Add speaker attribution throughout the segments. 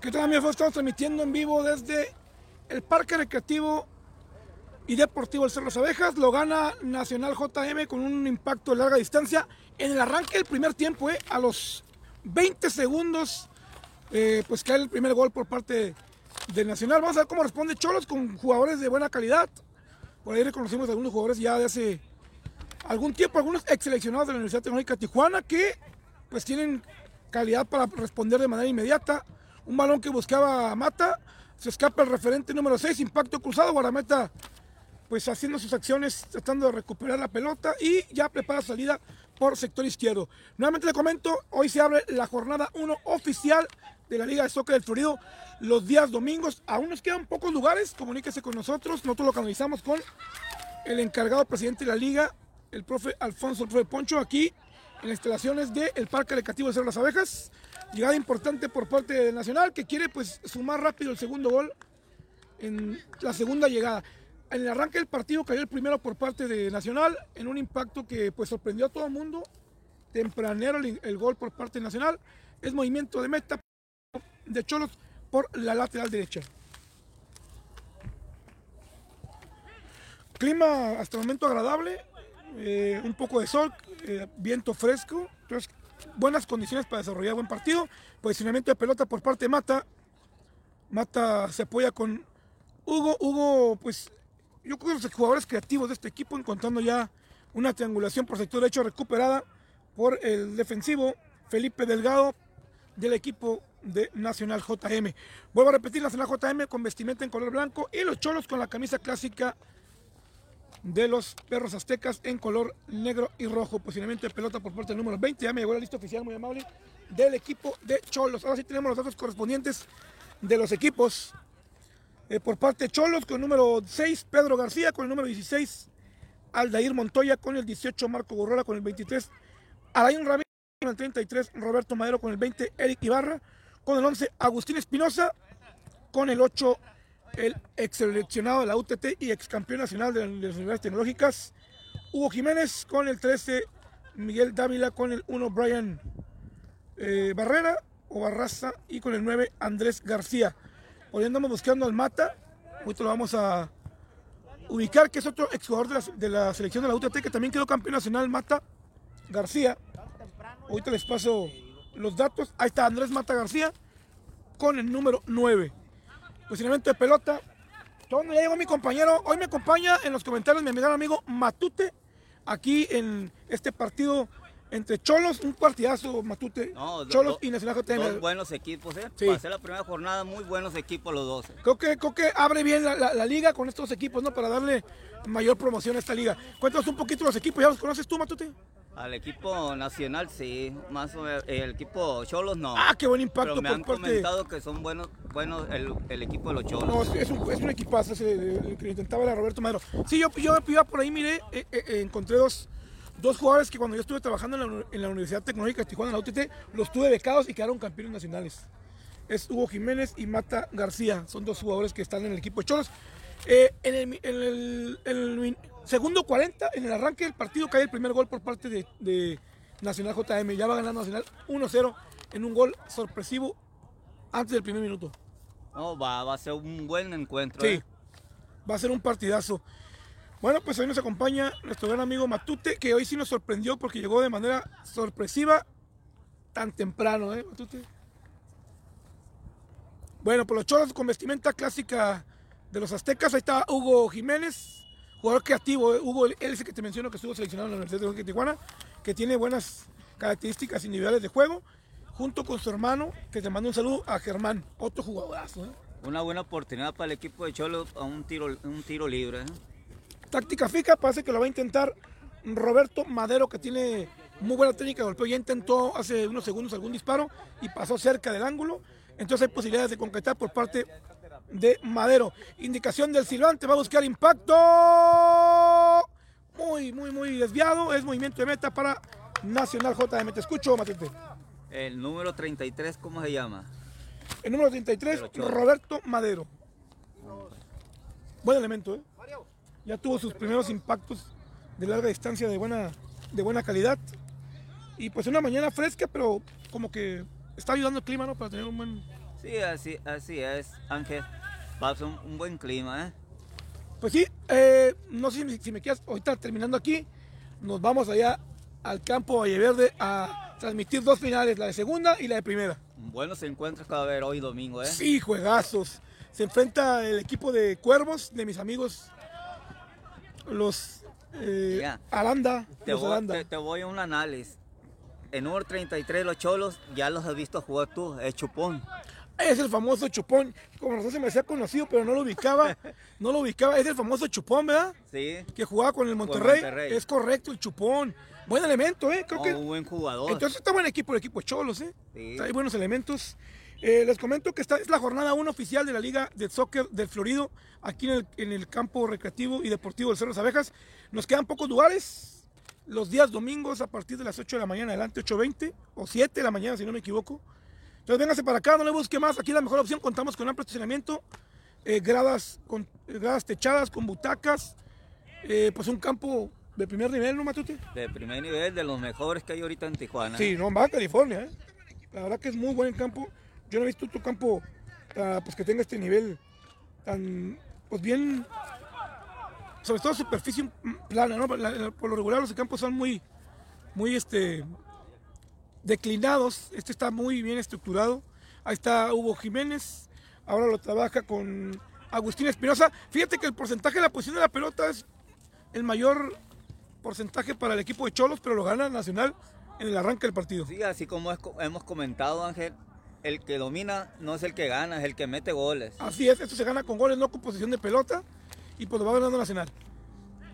Speaker 1: ¿Qué tal? Estamos transmitiendo en vivo desde el Parque Recreativo y Deportivo El Cerro Las Abejas. Lo gana Nacional JM con un impacto de larga distancia. En el arranque del primer tiempo, eh, a los 20 segundos, eh, pues cae el primer gol por parte del Nacional. Vamos a ver cómo responde Cholos con jugadores de buena calidad. Por ahí reconocimos a algunos jugadores ya de hace algún tiempo, algunos ex seleccionados de la Universidad Tecnológica Tijuana que pues tienen calidad para responder de manera inmediata. Un balón que buscaba Mata, se escapa el referente número 6, impacto cruzado, Guarameta pues haciendo sus acciones, tratando de recuperar la pelota y ya prepara salida por sector izquierdo. Nuevamente le comento, hoy se abre la jornada 1 oficial de la Liga de Soccer del Florido los días domingos. Aún nos quedan pocos lugares, comuníquese con nosotros, nosotros lo canalizamos con el encargado presidente de la liga, el profe Alfonso, el profe Poncho, aquí en las instalaciones del Parque Recreativo de Cerro Las Abejas. Llegada importante por parte del Nacional que quiere pues sumar rápido el segundo gol en la segunda llegada. En el arranque del partido cayó el primero por parte de Nacional en un impacto que pues sorprendió a todo el mundo. Tempranero el, gol por parte de Nacional. Es movimiento de meta de Cholos por la lateral derecha. Clima hasta el momento agradable, eh, un poco de sol, eh, viento fresco, buenas condiciones para desarrollar buen partido. Posicionamiento de pelota por parte de Mata. Mata se apoya con Hugo. Hugo, pues yo creo que los jugadores creativos de este equipo, encontrando ya una triangulación por sector derecho recuperada por el defensivo Felipe Delgado del equipo de Nacional JM. Vuelvo a repetir, Nacional JM con vestimenta en color blanco y los cholos con la camisa clásica de los perros aztecas en color negro y rojo. Posicionamiento de pelota por parte del número 20. Ya me llegó la lista oficial, muy amable, del equipo de Cholos. Ahora sí tenemos los datos correspondientes de los equipos. Eh, por parte de Cholos, con el número 6, Pedro García, con el número 16, Aldair Montoya, con el 18, Marco Gorrola, con el 23, Alain Ramírez, con el 33, Roberto Madero, con el 20, Eric Ibarra, con el 11, Agustín Espinosa, con el 8, el ex seleccionado de la UTT y ex campeón nacional de las universidades tecnológicas, Hugo Jiménez, con el 13, Miguel Dávila, con el 1, Brian eh, Barrera o Barraza, y con el 9, Andrés García. Hoy andamos buscando al Mata, ahorita lo vamos a ubicar, que es otro exjugador de la, de la selección de la UTT, que también quedó campeón nacional, Mata García. Ahorita les paso los datos. Ahí está Andrés Mata García con el número 9. Posicionamiento de pelota. ¿Dónde ya llegó mi compañero? Hoy me acompaña en los comentarios mi amigo, amigo Matute, aquí en este partido entre Cholos, un partidazo Matute,
Speaker 2: No,
Speaker 1: Cholos
Speaker 2: do-
Speaker 1: y Nacional
Speaker 2: Dos
Speaker 1: JTM.
Speaker 2: buenos equipos, ¿eh?
Speaker 1: Sí.
Speaker 2: Para ser la primera jornada, muy buenos equipos los dos. ¿eh?
Speaker 1: Creo que, creo que abre bien la, la- la liga con estos equipos, ¿no? Para darle mayor promoción a esta liga. Cuéntanos un poquito los equipos, ¿ya los conoces tú, Matute?
Speaker 2: Al equipo nacional, sí. Más o menos, el equipo Cholos, no.
Speaker 1: Ah, qué buen impacto
Speaker 2: Pero me
Speaker 1: por
Speaker 2: han
Speaker 1: parte-
Speaker 2: comentado que son buenos, buenos el, el equipo de los Cholos.
Speaker 1: No, es un, es un equipazo ese el que intentaba era Roberto Madero. Sí, yo, yo iba por ahí, miré, eh, eh, eh, encontré dos, dos jugadores que cuando yo estuve trabajando en la, en la Universidad Tecnológica de Tijuana, en la UTT, los tuve becados y quedaron campeones nacionales. Es Hugo Jiménez y Mata García, son dos jugadores que están en el equipo de Cholos. Eh, en, el, en el- en el min- segundo 40, en el arranque del partido, cae el primer gol por parte de, de Nacional JM. Ya va ganando Nacional 1-0 en un gol sorpresivo antes del primer minuto.
Speaker 2: No, va, va a ser un buen encuentro.
Speaker 1: Sí,
Speaker 2: ¿eh?
Speaker 1: va a ser un partidazo. Bueno, pues hoy nos acompaña nuestro gran amigo Matute, que hoy sí nos sorprendió porque llegó de manera sorpresiva tan temprano, ¿eh, Matute? Bueno, pues los choros con vestimenta clásica de los aztecas. Ahí está Hugo Jiménez, jugador creativo. ¿eh? Hugo, él es el que te menciono que estuvo seleccionado en la Universidad de Tijuana, que tiene buenas características individuales de juego, junto con su hermano, que te manda un saludo a Germán, otro jugadorazo. ¿eh?
Speaker 2: Una buena oportunidad para el equipo de Cholos a un tiro, un tiro libre. ¿eh?
Speaker 1: Táctica fija, parece que lo va a intentar Roberto Madero, que tiene muy buena técnica de golpeo. Ya intentó hace unos segundos algún disparo y pasó cerca del ángulo. Entonces hay posibilidades de concretar por parte de Madero. Indicación del silbante, va a buscar impacto. Muy, muy, muy desviado. Es movimiento de meta para Nacional JM. Te escucho, Matete.
Speaker 2: El número 33, ¿cócómo se llama?
Speaker 1: El número 33,
Speaker 2: Pero chorro.
Speaker 1: Roberto Madero. Buen elemento, ¿eh? Ya tuvo sus primeros impactos de larga distancia de buena, de buena calidad. Y pues una mañana fresca, pero como que está ayudando el clima, ¿no? Para tener un buen
Speaker 2: Sí, así, así es, Ángel. Va a ser un, un buen clima, ¿eh?
Speaker 1: Pues sí, eh, no sé si, si me quedas, ahorita terminando aquí, nos vamos allá al campo Valleverde a transmitir dos finales, la de segunda y la de primera.
Speaker 2: Buenos encuentros que va a haber hoy domingo, ¿eh?
Speaker 1: Sí, juegazos. Se enfrenta el equipo de Cuervos, de mis amigos, los eh, Aranda.
Speaker 2: Te
Speaker 1: los
Speaker 2: voy,
Speaker 1: Aranda.
Speaker 2: te, te voy a un análisis. En número 33, los cholos, ya los has visto jugar tú, es Chupón.
Speaker 1: Es el famoso Chupón. Como nosotros se me hacía conocido, pero no lo ubicaba. No lo ubicaba. Es el famoso Chupón, ¿verdad?
Speaker 2: Sí,
Speaker 1: Que jugaba con el Monterrey.
Speaker 2: Monterrey.
Speaker 1: Es correcto, el Chupón. Buen elemento, ¿eh? Creo que
Speaker 2: un buen jugador.
Speaker 1: Entonces está buen equipo, el equipo de Cholos, ¿eh?
Speaker 2: Sí.
Speaker 1: Hay buenos elementos. Eh, les comento que esta es la jornada 1 oficial de la Liga de Soccer del Florido, aquí en el, en el campo recreativo y deportivo del Cerro de las Abejas. Nos quedan pocos lugares. Los días domingos a partir de las 8 de la mañana adelante, 8.20 o 7 de la mañana, si no me equivoco. Entonces véngase para acá, no le busque más. Aquí la mejor opción, contamos con amplio estacionamiento, eh, gradas, con, eh, gradas techadas, con butacas. eh, pues un campo de primer nivel, ¿no, Matute?
Speaker 2: De primer nivel, de los mejores que hay ahorita en Tijuana.
Speaker 1: Sí, no, Baja California, ¿eh? La verdad que es muy buen campo. Yo no he visto otro campo ah, pues que tenga este nivel tan, pues bien, sobre todo superficie plana, ¿no? La- la- por lo regular los campos son muy, muy, este, declinados. Este está muy bien estructurado. Ahí está Hugo Jiménez. Ahora lo trabaja con Agustín Espinosa. Fíjate que el porcentaje de la posición de la pelota es el mayor porcentaje para el equipo de Cholos, pero lo gana Nacional en el arranque del partido.
Speaker 2: Sí, así como es- hemos comentado, Ángel, el que domina no es el que gana, es el que mete goles.
Speaker 1: Así es, esto se gana con goles, no con posición de pelota. Y pues lo va ganando Nacional.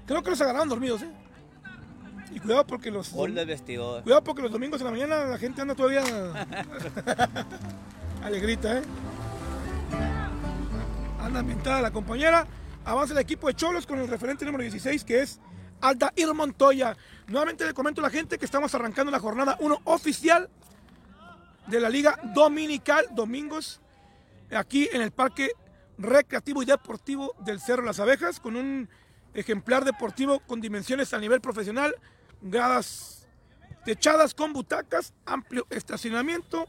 Speaker 1: Creo que los agarraron dormidos, ¿eh? Y cuidado porque los.
Speaker 2: Gol de vestidor.
Speaker 1: Cuidado porque los domingos en la mañana la gente anda todavía. Alegrita, ¿eh? Anda ambientada la compañera. Avanza el equipo de Cholos con el referente número 16 que es Aldair Montoya. Nuevamente le comento a la gente que estamos arrancando la jornada 1 oficial de la Liga Dominical, domingos, aquí en el Parque Recreativo y Deportivo del Cerro Las Abejas, con un ejemplar deportivo con dimensiones a nivel profesional, gradas techadas con butacas, amplio estacionamiento,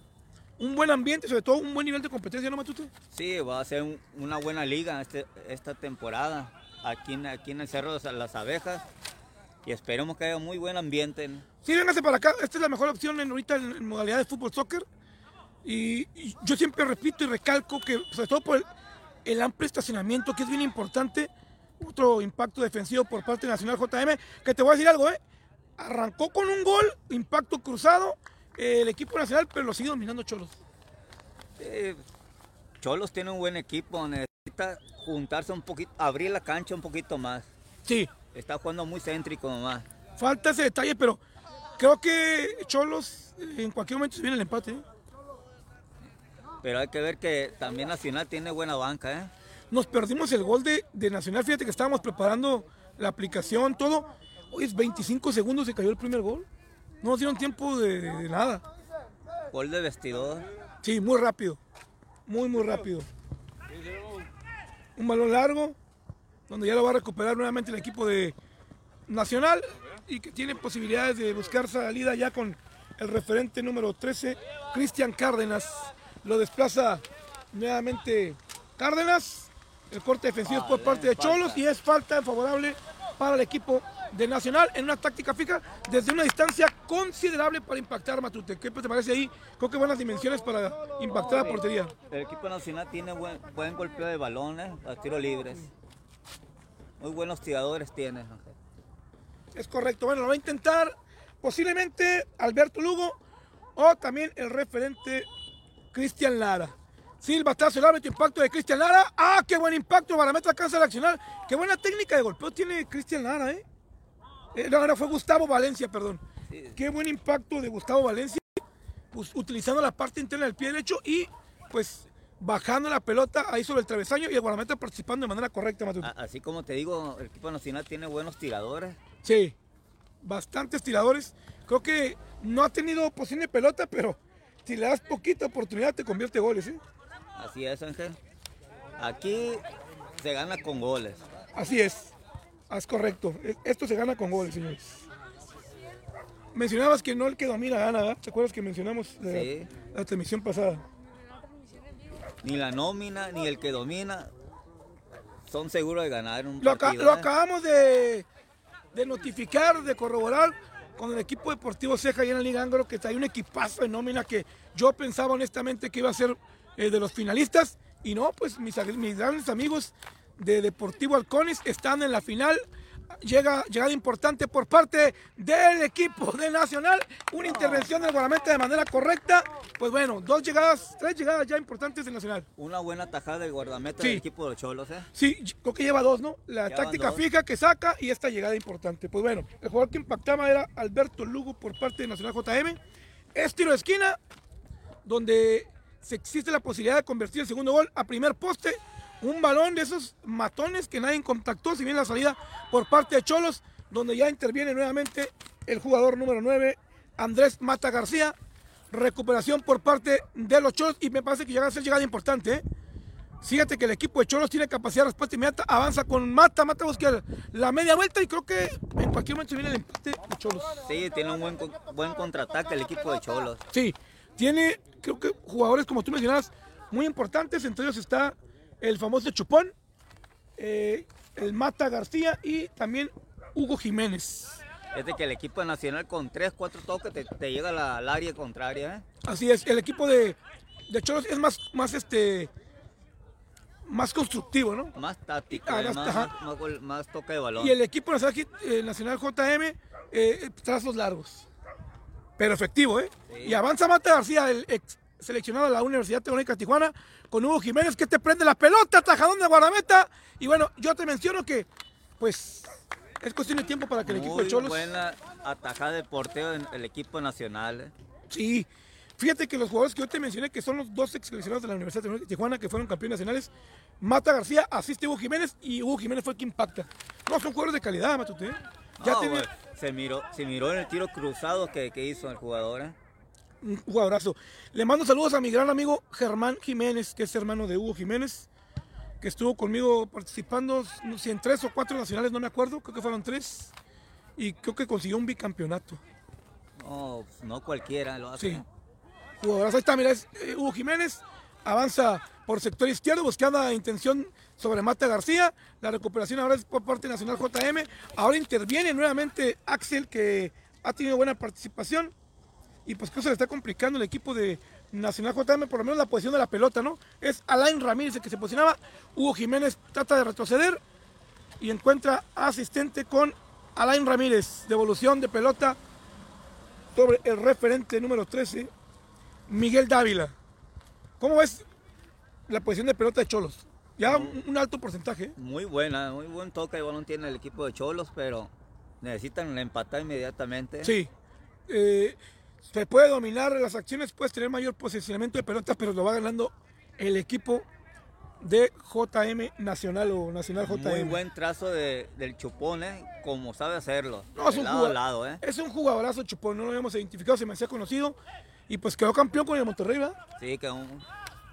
Speaker 1: un buen ambiente, sobre todo un buen nivel de competencia, ¿no, Matute?
Speaker 2: Sí, va a ser un- una buena liga este- esta temporada aquí en, aquí en el Cerro de Las Abejas y esperemos que haya muy buen ambiente.
Speaker 1: Sí, véngase para acá. Esta es la mejor opción en, ahorita en, en modalidad de fútbol soccer. Y, y yo siempre repito y recalco que, sobre todo por el, el amplio estacionamiento, que es bien importante, otro impacto defensivo por parte de Nacional JM, que te voy a decir algo, ¿eh? Arrancó con un gol, impacto cruzado, eh, el equipo nacional, pero lo sigue dominando Cholos.
Speaker 2: Sí, Cholos tiene un buen equipo, necesita juntarse un poquito, abrir la cancha un poquito más.
Speaker 1: Sí,
Speaker 2: Está jugando muy céntrico nomás.
Speaker 1: falta ese detalle, pero creo que Cholos eh, en cualquier momento se viene el empate. ¿eh?
Speaker 2: Pero hay que ver que también Nacional tiene buena banca, ¿eh?
Speaker 1: Nos perdimos el gol de, de Nacional. Fíjate que estábamos preparando la aplicación, todo. Hoy es 25 segundos se cayó el primer gol. No nos dieron tiempo de, de nada.
Speaker 2: Gol de vestidor.
Speaker 1: Sí, muy rápido. Muy, muy rápido. Un balón largo, donde ya lo va a recuperar nuevamente el equipo de Nacional y que tiene posibilidades de buscar salida ya con el referente número 13, Cristian Cárdenas. Lo desplaza nuevamente Cárdenas. El corte defensivo es por parte de Cholos y es falta favorable para el equipo de Nacional en una táctica fija desde una distancia considerable para impactar Matute. ¿Qué te parece ahí? Creo que buenas dimensiones para impactar la portería.
Speaker 2: El equipo nacional tiene buen, buen golpeo de balones a tiros libres. Muy buenos tiradores tiene.
Speaker 1: Es correcto. Bueno, lo va a intentar posiblemente Alberto Lugo o también el referente Cristian Lara. Silbatazo, el árbitro, impacto de Cristian Lara. ¡Ah, qué buen impacto! Barometro alcanza la accionar. ¡Qué buena técnica de golpeo tiene Cristian Lara, eh! Eh, No, no, fue Gustavo Valencia, perdón.
Speaker 2: Sí.
Speaker 1: Qué buen impacto de Gustavo Valencia, pues, utilizando la parte interna del pie derecho y pues bajando la pelota ahí sobre el travesaño y el guardameta participando de manera correcta, Matute.
Speaker 2: Así como te digo, el equipo nacional tiene buenos tiradores.
Speaker 1: Sí, bastantes tiradores. Creo que no ha tenido posición de pelota, pero si le das poquita oportunidad te convierte goles. ¿eh?
Speaker 2: Así es, Ángel. Aquí se gana con goles.
Speaker 1: Así es, es correcto. E- Esto se gana con goles, señores. Mencionabas que no el que domina gana, ¿verdad? ¿Te acuerdas que mencionamos la,
Speaker 2: Sí.
Speaker 1: la transmisión pasada?
Speaker 2: ni la nómina, ni el que domina son seguros de ganar un
Speaker 1: Lo,
Speaker 2: ¿eh?
Speaker 1: acabamos de, de notificar, de corroborar con el equipo deportivo Ceja y en la Liga Anglo, que trae un equipazo de nómina que yo pensaba honestamente que iba a ser eh, de los finalistas. Y no, pues mis grandes amigos de Deportivo Halcones están en la final. Llega llegada importante por parte del equipo de Nacional. Una intervención del guardameta de manera correcta. Pues bueno, dos llegadas, tres llegadas ya importantes de Nacional.
Speaker 2: Una buena tajada del guardameta
Speaker 1: Sí.
Speaker 2: del equipo de los Cholos. ¿eh?
Speaker 1: Sí, creo que lleva dos, ¿no? La
Speaker 2: Llevan
Speaker 1: táctica
Speaker 2: dos.
Speaker 1: fija que saca y esta llegada importante. Pues bueno, el jugador que impactaba era Alberto Lugo por parte de Nacional JM. Es tiro de esquina, donde se existe la posibilidad de convertir el segundo gol a primer poste. Un balón de esos matones que nadie contactó, si bien la salida por parte de Cholos, donde ya interviene nuevamente el jugador número 9, Andrés Mata García. Recuperación por parte de los Cholos y me parece que llega a ser llegada importante, ¿eh? Fíjate que el equipo de Cholos tiene capacidad de respuesta inmediata, avanza con Mata, Mata busca la media vuelta y creo que en cualquier momento viene el empate de Cholos.
Speaker 2: Sí, tiene un buen, buen contraataque el equipo de Cholos.
Speaker 1: Sí, tiene, creo que jugadores como tú mencionabas, muy importantes, entre ellos está el famoso Chupón, eh, el Mata García y también Hugo Jiménez.
Speaker 2: Es de que el equipo nacional con 3, 4 toques te, te llega la- al área contraria. ¿eh?
Speaker 1: Así es, el equipo de, de Cholos es más, más este más constructivo, ¿no?
Speaker 2: Más táctico,
Speaker 1: Ah,
Speaker 2: ¿eh?
Speaker 1: más-
Speaker 2: más, toque de balón.
Speaker 1: Y el equipo nacional, eh, nacional JM, eh, trazos largos. Pero efectivo, ¿eh?
Speaker 2: Sí.
Speaker 1: Y avanza Mata García, el ex seleccionado de la Universidad Tecnológica de Tijuana, con Hugo Jiménez, que te prende la pelota, tajadón de guardameta. Y bueno, yo te menciono que, pues, es cuestión de tiempo para que el equipo de Cholos.
Speaker 2: buena atajada de porteo en el equipo nacional. ¿eh?
Speaker 1: Sí. Fíjate que los jugadores que yo te mencioné, que son los dos ex seleccionados de la Universidad de Tijuana, que fueron campeones nacionales, Mata García asiste a Hugo Jiménez y Hugo Jiménez fue el que impacta. No, son jugadores de calidad, Matute. ¿eh? Ya
Speaker 2: No,
Speaker 1: tiene
Speaker 2: güey, se, miró, se miró en el tiro cruzado que, que hizo el jugador. ¿eh?
Speaker 1: Un jugadorazo. Le mando saludos a mi gran amigo Germán Jiménez, que es hermano de Hugo Jiménez, que estuvo conmigo participando, no sé, en tres o cuatro nacionales, no me acuerdo, creo que fueron tres. Y creo que consiguió un bicampeonato.
Speaker 2: No, no cualquiera lo hace.
Speaker 1: Sí. Jugadorazo. Ahí está, mira, es eh, Hugo Jiménez. Avanza por sector izquierdo, buscando intención sobre Mata García. La recuperación ahora es por parte Nacional JM. Ahora interviene nuevamente Axel, que ha tenido buena participación. Y pues que se le está complicando el equipo de Nacional JM, por lo menos la posición de la pelota, ¿no? Es Alain Ramírez el que se posicionaba. Hugo Jiménez trata de retroceder y encuentra asistente con Alain Ramírez. Devolución de pelota sobre el referente número 13, Miguel Dávila. ¿Cómo ves la posición de pelota de Cholos? Ya un, un alto porcentaje.
Speaker 2: Muy buena, muy buen toque de balón tiene el equipo de Cholos, pero necesitan empatar inmediatamente.
Speaker 1: Sí. Eh, se puede dominar las acciones, puedes tener mayor posicionamiento de pelota, pero lo va ganando el equipo de JM Nacional o Nacional JM.
Speaker 2: Muy buen trazo de- del chupón, ¿eh? como sabe hacerlo.
Speaker 1: No, es un,
Speaker 2: lado ¿eh?
Speaker 1: es un jugadorazo Chupón, no lo habíamos identificado, se me hacía conocido y pues quedó campeón con el Monterrey, ¿verdad?
Speaker 2: Sí, que un-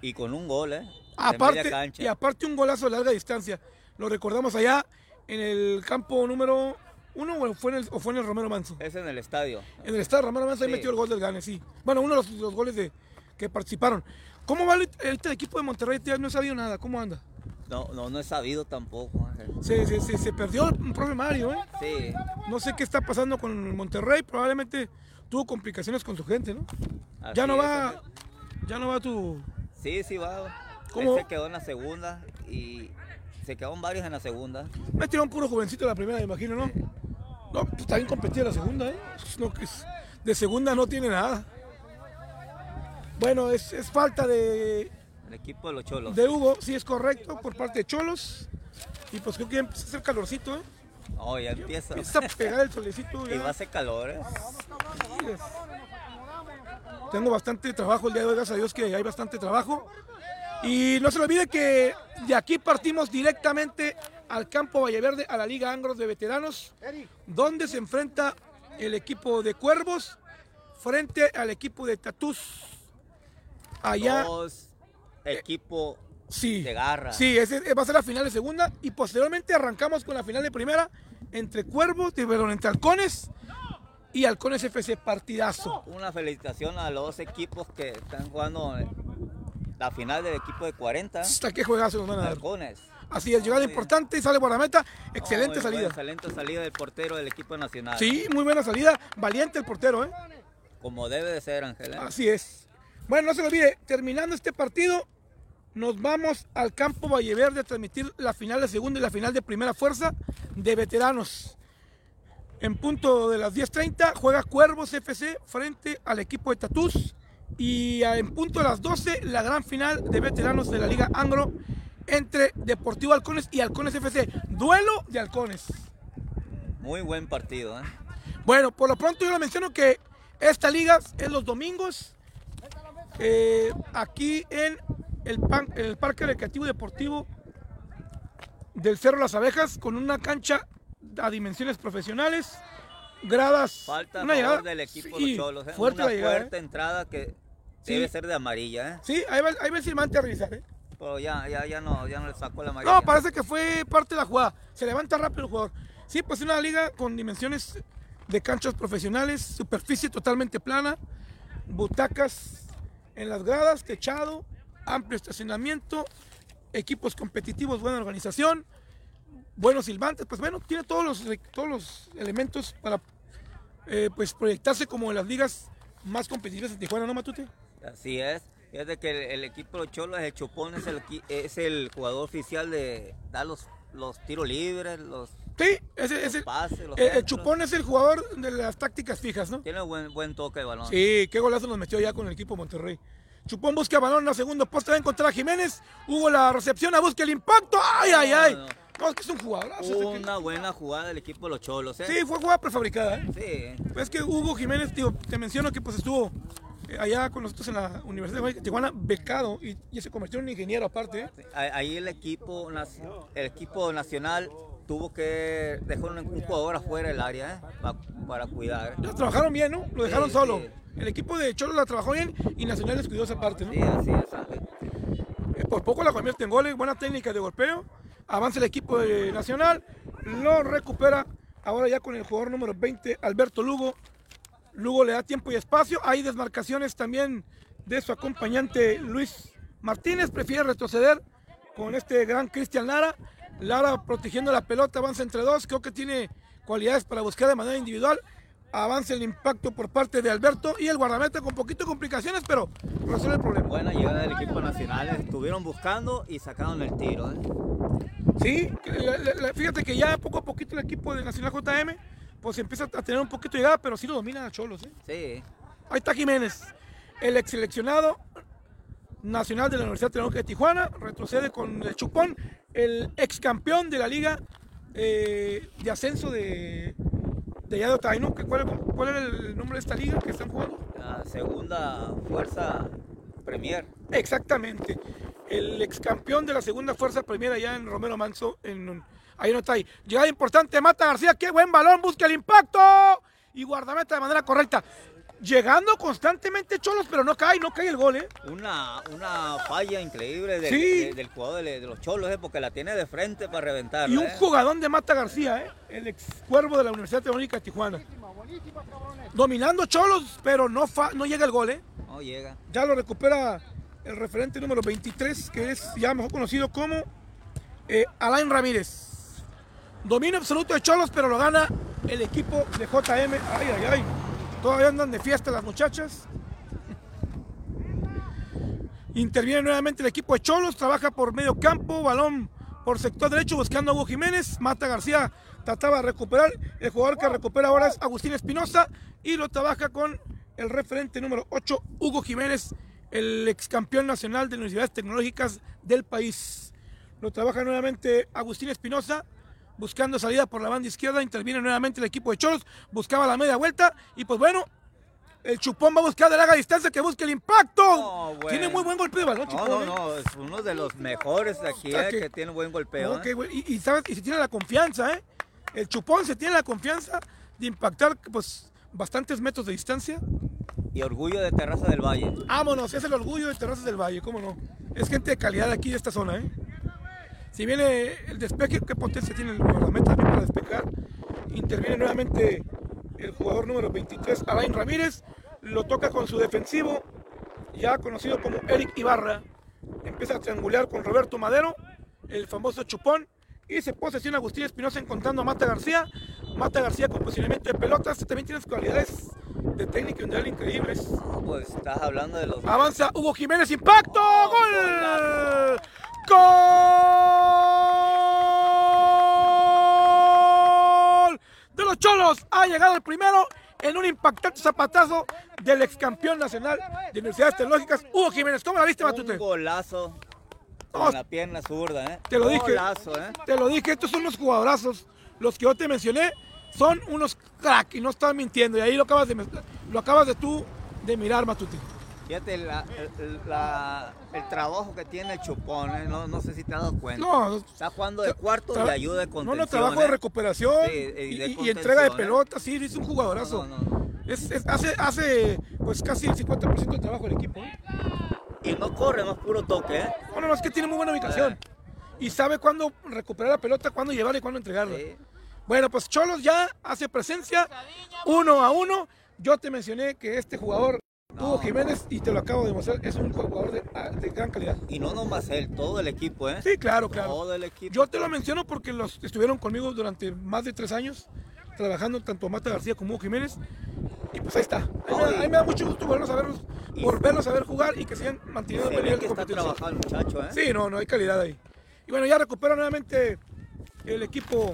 Speaker 2: y con un gol, ¿eh?
Speaker 1: Aparte, y aparte un golazo de larga distancia. Lo recordamos allá en el campo número uno o fue en el, o fue en el Romero Manso.
Speaker 2: Es en el estadio.
Speaker 1: En el estado Romero Manso ahí
Speaker 2: Sí.
Speaker 1: metió el gol del Gane, sí. Bueno, uno de los, los goles de, que participaron. ¿Cómo va ahorita el equipo de Monterrey? Tía? No he sabido nada. ¿Cómo anda?
Speaker 2: No, no, no he sabido tampoco. Ángel.
Speaker 1: Se, se, se, se perdió un profe Mario, ¿eh?
Speaker 2: Sí,
Speaker 1: No sé qué está pasando con Monterrey. Probablemente tuvo complicaciones con su gente, ¿no?
Speaker 2: así
Speaker 1: Ya no va, ya no va tu...
Speaker 2: Sí, sí va.
Speaker 1: ¿Cómo?
Speaker 2: Él se quedó en la segunda y se quedaron varios en la segunda.
Speaker 1: Me tiró un puro jovencito de la primera, me imagino, ¿no? No, pues está bien competida la segunda, ¿eh? No, que es- de segunda no tiene nada. Bueno, es, es falta de,
Speaker 2: El equipo de los Cholos.
Speaker 1: de Hugo, sí es correcto, por parte de Cholos. Y pues creo que ya empieza a hacer calorcito, ¿eh?
Speaker 2: Oh, ya empieza.
Speaker 1: Empieza a pegar el solecito.
Speaker 2: Y va a
Speaker 1: Ya.
Speaker 2: hacer calor, ¿eh?
Speaker 1: Tengo bastante trabajo el día de hoy, gracias a Dios que hay bastante trabajo. Y no se le olvide que de aquí partimos directamente al campo Valleverde, a la Liga Angros de Veteranos, donde se enfrenta el equipo de Cuervos frente al equipo de Tatús. Allá,
Speaker 2: Dos equipos
Speaker 1: sí,
Speaker 2: de garra.
Speaker 1: sí, ese va a ser la final de segunda y posteriormente arrancamos con la final de primera entre Cuervos, de- perdón, entre Halcones y Halcones FC, partidazo.
Speaker 2: Una felicitación a los dos equipos que están jugando la final del equipo de 40.
Speaker 1: Hasta qué juegazo nos van a dar.
Speaker 2: Halcones.
Speaker 1: Así es, llegada importante y sale guardameta.
Speaker 2: No,
Speaker 1: Excelente
Speaker 2: muy buena,
Speaker 1: salida.
Speaker 2: Excelente salida del portero del equipo nacional.
Speaker 1: Sí, muy buena salida. Valiente el portero, ¿eh?
Speaker 2: Como debe de ser, Ángel. ¿eh?
Speaker 1: Así es. Bueno, no se lo olvide, terminando este partido, nos vamos al campo Valleverde a transmitir la final de segunda y la final de primera fuerza de veteranos. En punto de las 10.30 juega Cuervos FC frente al equipo de Tatús. Y en punto de las 12 la gran final de veteranos de la Liga Anglo entre Deportivo Halcones y Halcones FC. Duelo de Halcones.
Speaker 2: Muy buen partido. ¿eh?
Speaker 1: Bueno, por lo pronto yo le menciono que esta liga es los domingos eh, aquí en el, pan- en el Parque Recreativo Deportivo del Cerro Las Abejas con una cancha a dimensiones profesionales, gradas,
Speaker 2: Falta
Speaker 1: una llegada
Speaker 2: del equipo
Speaker 1: sí,
Speaker 2: de los Cholos. ¿eh?
Speaker 1: fuerte
Speaker 2: Una
Speaker 1: la llegada,
Speaker 2: fuerte
Speaker 1: ¿eh?
Speaker 2: entrada que
Speaker 1: Sí.
Speaker 2: debe ser de amarilla. ¿eh?
Speaker 1: Sí, ahí va, ahí va el silbante a revisar. ¿eh?
Speaker 2: Pero ya, ya, ya, no, ya no le sacó la amarilla.
Speaker 1: No, parece que fue parte de la jugada. Se levanta rápido el jugador. Sí, pues una liga con dimensiones de canchas profesionales, superficie totalmente plana, butacas en las gradas, techado, amplio estacionamiento, equipos competitivos, buena organización, buenos silbantes. Pues bueno, tiene todos los, todos los elementos para eh, pues proyectarse como en las ligas más competitivas de Tijuana, ¿no, Matute?
Speaker 2: Así es. Fíjate que el, el equipo de los Cholos, el Chupón, es el, es el jugador oficial de dar los, los tiros libres, los
Speaker 1: Sí, ese, ese-
Speaker 2: pases, los
Speaker 1: el, el. Chupón es el jugador de las tácticas fijas, ¿no?
Speaker 2: Tiene buen, buen toque de balón.
Speaker 1: Sí, qué golazo nos metió ya con el equipo de Monterrey. Chupón busca balón a segundo poste, va a encontrar a Jiménez. Hubo la recepción, a busca el impacto. ¡Ay, ay, ay!
Speaker 2: No, no.
Speaker 1: Es que es un jugador.
Speaker 2: Una buena jugada del equipo de los Cholos. ¿eh?
Speaker 1: Sí, fue jugada prefabricada. ¿eh?
Speaker 2: Sí.
Speaker 1: Es que Hugo Jiménez, tío, te menciono que pues estuvo eh, allá con nosotros en la Universidad de Tijuana, becado y, y se convirtió en ingeniero aparte.
Speaker 2: Ahí- el equipo, el equipo nacional tuvo que dejar un, un jugador afuera del área ¿eh? Pa- para cuidar.
Speaker 1: La trabajaron bien, ¿no? Lo dejaron
Speaker 2: Sí,
Speaker 1: solo.
Speaker 2: sí.
Speaker 1: El equipo de Cholo la trabajó bien y Nacional les cuidó esa parte, ¿no?
Speaker 2: Sí, así es.
Speaker 1: Eh, Por poco la convierte en goles, buena técnica de golpeo. Avanza el equipo de Nacional, lo recupera ahora ya con el jugador número 20, Alberto Lugo. Lugo le da tiempo y espacio. Hay desmarcaciones también de su acompañante Luis Martínez. Prefiere retroceder con este gran Cristian Lara. Lara protegiendo la pelota, avanza entre dos. Creo que tiene cualidades para buscar de manera individual. Avanza el impacto por parte de Alberto y el guardameta con poquito complicaciones, pero resuelve el problema.
Speaker 2: Buena llegada del equipo nacional. Estuvieron buscando y sacaron el tiro. ¿eh?
Speaker 1: Sí, fíjate que ya poco a poquito el equipo de Nacional JM pues empieza a tener un poquito de llegada, pero sí lo domina a Cholos. ¿eh?
Speaker 2: Sí.
Speaker 1: Ahí está Jiménez, el ex seleccionado nacional de la Universidad Tecnológica de Tijuana, retrocede con el Chupón, el ex campeón de la liga eh, de ascenso de, de Otaino. que ¿Cuál, ¿Cuál era el nombre de esta liga que están jugando?
Speaker 2: La segunda fuerza Premier.
Speaker 1: Exactamente. El ex campeón de la segunda fuerza primera allá en Romero Manso, en, ahí no está ahí. Llegada importante, Mata García, qué buen balón, busca el impacto y guardameta de manera correcta. Llegando constantemente Cholos, pero no cae, no cae el gol, ¿eh?
Speaker 2: Una, una falla increíble del,
Speaker 1: Sí.
Speaker 2: de- del jugador de, de los Cholos, ¿eh? porque la tiene de frente para reventar.
Speaker 1: Y un jugadón de Mata García, ¿eh? El ex cuervo de la Universidad Tecnológica de Tijuana. Dominando Cholos, pero no, fa- no llega el gol, ¿eh?
Speaker 2: No llega.
Speaker 1: Ya lo recupera el referente número 23, que es ya mejor conocido como eh, Alain Ramírez. Dominio absoluto de Cholos, pero lo gana el equipo de JM. Ay, ay, ay. Todavía andan de fiesta las muchachas. Interviene nuevamente el equipo de Cholos, trabaja por medio campo, balón por sector derecho buscando a Hugo Jiménez. Mata García trataba de recuperar. El jugador que recupera ahora es Agustín Espinosa y lo trabaja con el referente número 8, Hugo Jiménez, el ex campeón nacional de universidades tecnológicas del país. Lo trabaja nuevamente Agustín Espinosa, buscando salida por la banda izquierda. Interviene nuevamente el equipo de Cholos, buscaba la media vuelta y pues bueno. El Chupón va a buscar de larga distancia que busque el impacto.
Speaker 2: No, bueno.
Speaker 1: Tiene muy buen golpe de balón,
Speaker 2: No,
Speaker 1: Chupón.
Speaker 2: no,
Speaker 1: ¿eh?
Speaker 2: no, es uno de los mejores de aquí,
Speaker 1: Ah,
Speaker 2: ¿eh?
Speaker 1: que-
Speaker 2: que tiene buen golpeo.
Speaker 1: Ok,
Speaker 2: ¿eh?
Speaker 1: y, y sabes, y se tiene la confianza, ¿eh? El Chupón se tiene la confianza de impactar, pues, bastantes metros de distancia.
Speaker 2: Y orgullo de Terraza del Valle.
Speaker 1: Vámonos, es el orgullo de Terrazas del Valle, cómo no. Es gente de calidad aquí, de esta zona, ¿eh? Si viene el despeje, qué potencia tiene el guardameta también para despejar. Interviene nuevamente el jugador número 23, Alain Ramírez. Lo toca con su defensivo, ya conocido como Eric Ibarra. empieza a triangular con Roberto Madero, el famoso chupón, y se posesiona Agustín Espinosa encontrando a Mata García. Mata García con posicionamiento de pelotas, también tienes cualidades de técnica mundial increíbles.
Speaker 2: Pues estás hablando de los.
Speaker 1: Avanza Hugo Jiménez, impacto, gol. Gol de los Cholos. Ha llegado el primero en un impactante zapatazo del ex campeón nacional de Universidades Tecnológicas, Hugo Jiménez. ¿Cómo la viste, Matute?
Speaker 2: Un golazo con la pierna zurda, ¿eh?
Speaker 1: Te lo dije.
Speaker 2: Golazo, ¿eh?
Speaker 1: Te lo dije, estos son unos jugadorazos. Los que yo te mencioné son unos crack y no estás mintiendo. Y ahí lo acabas de, lo acabas de tú de mirar, Matute.
Speaker 2: Fíjate la- el, la- el trabajo que tiene el chupón, ¿eh? no, no sé si te has dado cuenta.
Speaker 1: No,
Speaker 2: Está jugando de cuarto de ayuda de
Speaker 1: No,
Speaker 2: contención.
Speaker 1: no, trabajo de
Speaker 2: ¿eh?
Speaker 1: recuperación
Speaker 2: y
Speaker 1: y,
Speaker 2: de
Speaker 1: y- y
Speaker 2: contención,
Speaker 1: entrega de
Speaker 2: ¿eh?
Speaker 1: pelota, sí, es un jugadorazo.
Speaker 2: No, no, no.
Speaker 1: Es- es- hace, hace pues casi el 50% del trabajo del equipo. ¿eh?
Speaker 2: Y no corre, no es puro toque, ¿eh?
Speaker 1: No, no, no, es que tiene muy buena ubicación. Y sabe cuándo recuperar la pelota, cuándo llevarla y cuándo entregarla.
Speaker 2: Sí.
Speaker 1: Bueno, pues Cholos ya hace presencia uno a uno. Yo te mencioné que este jugador, Hugo Jiménez, y te lo acabo de demostrar, es un jugador de, de gran calidad.
Speaker 2: Y no nomás él, todo el equipo, ¿eh?
Speaker 1: Sí, claro, claro.
Speaker 2: Todo el equipo.
Speaker 1: Yo te lo menciono porque los estuvieron conmigo durante más de tres años, trabajando tanto Mata García como Hugo Jiménez. Y pues ahí está. Ahí me, ahí me da mucho gusto verlos a verlos, por verlos a ver jugar y que sigan manteniendo el
Speaker 2: ve
Speaker 1: nivel
Speaker 2: que
Speaker 1: de
Speaker 2: está trabajando el muchacho, ¿eh?
Speaker 1: Sí, no, no hay calidad ahí. Y bueno, ya recupera nuevamente el equipo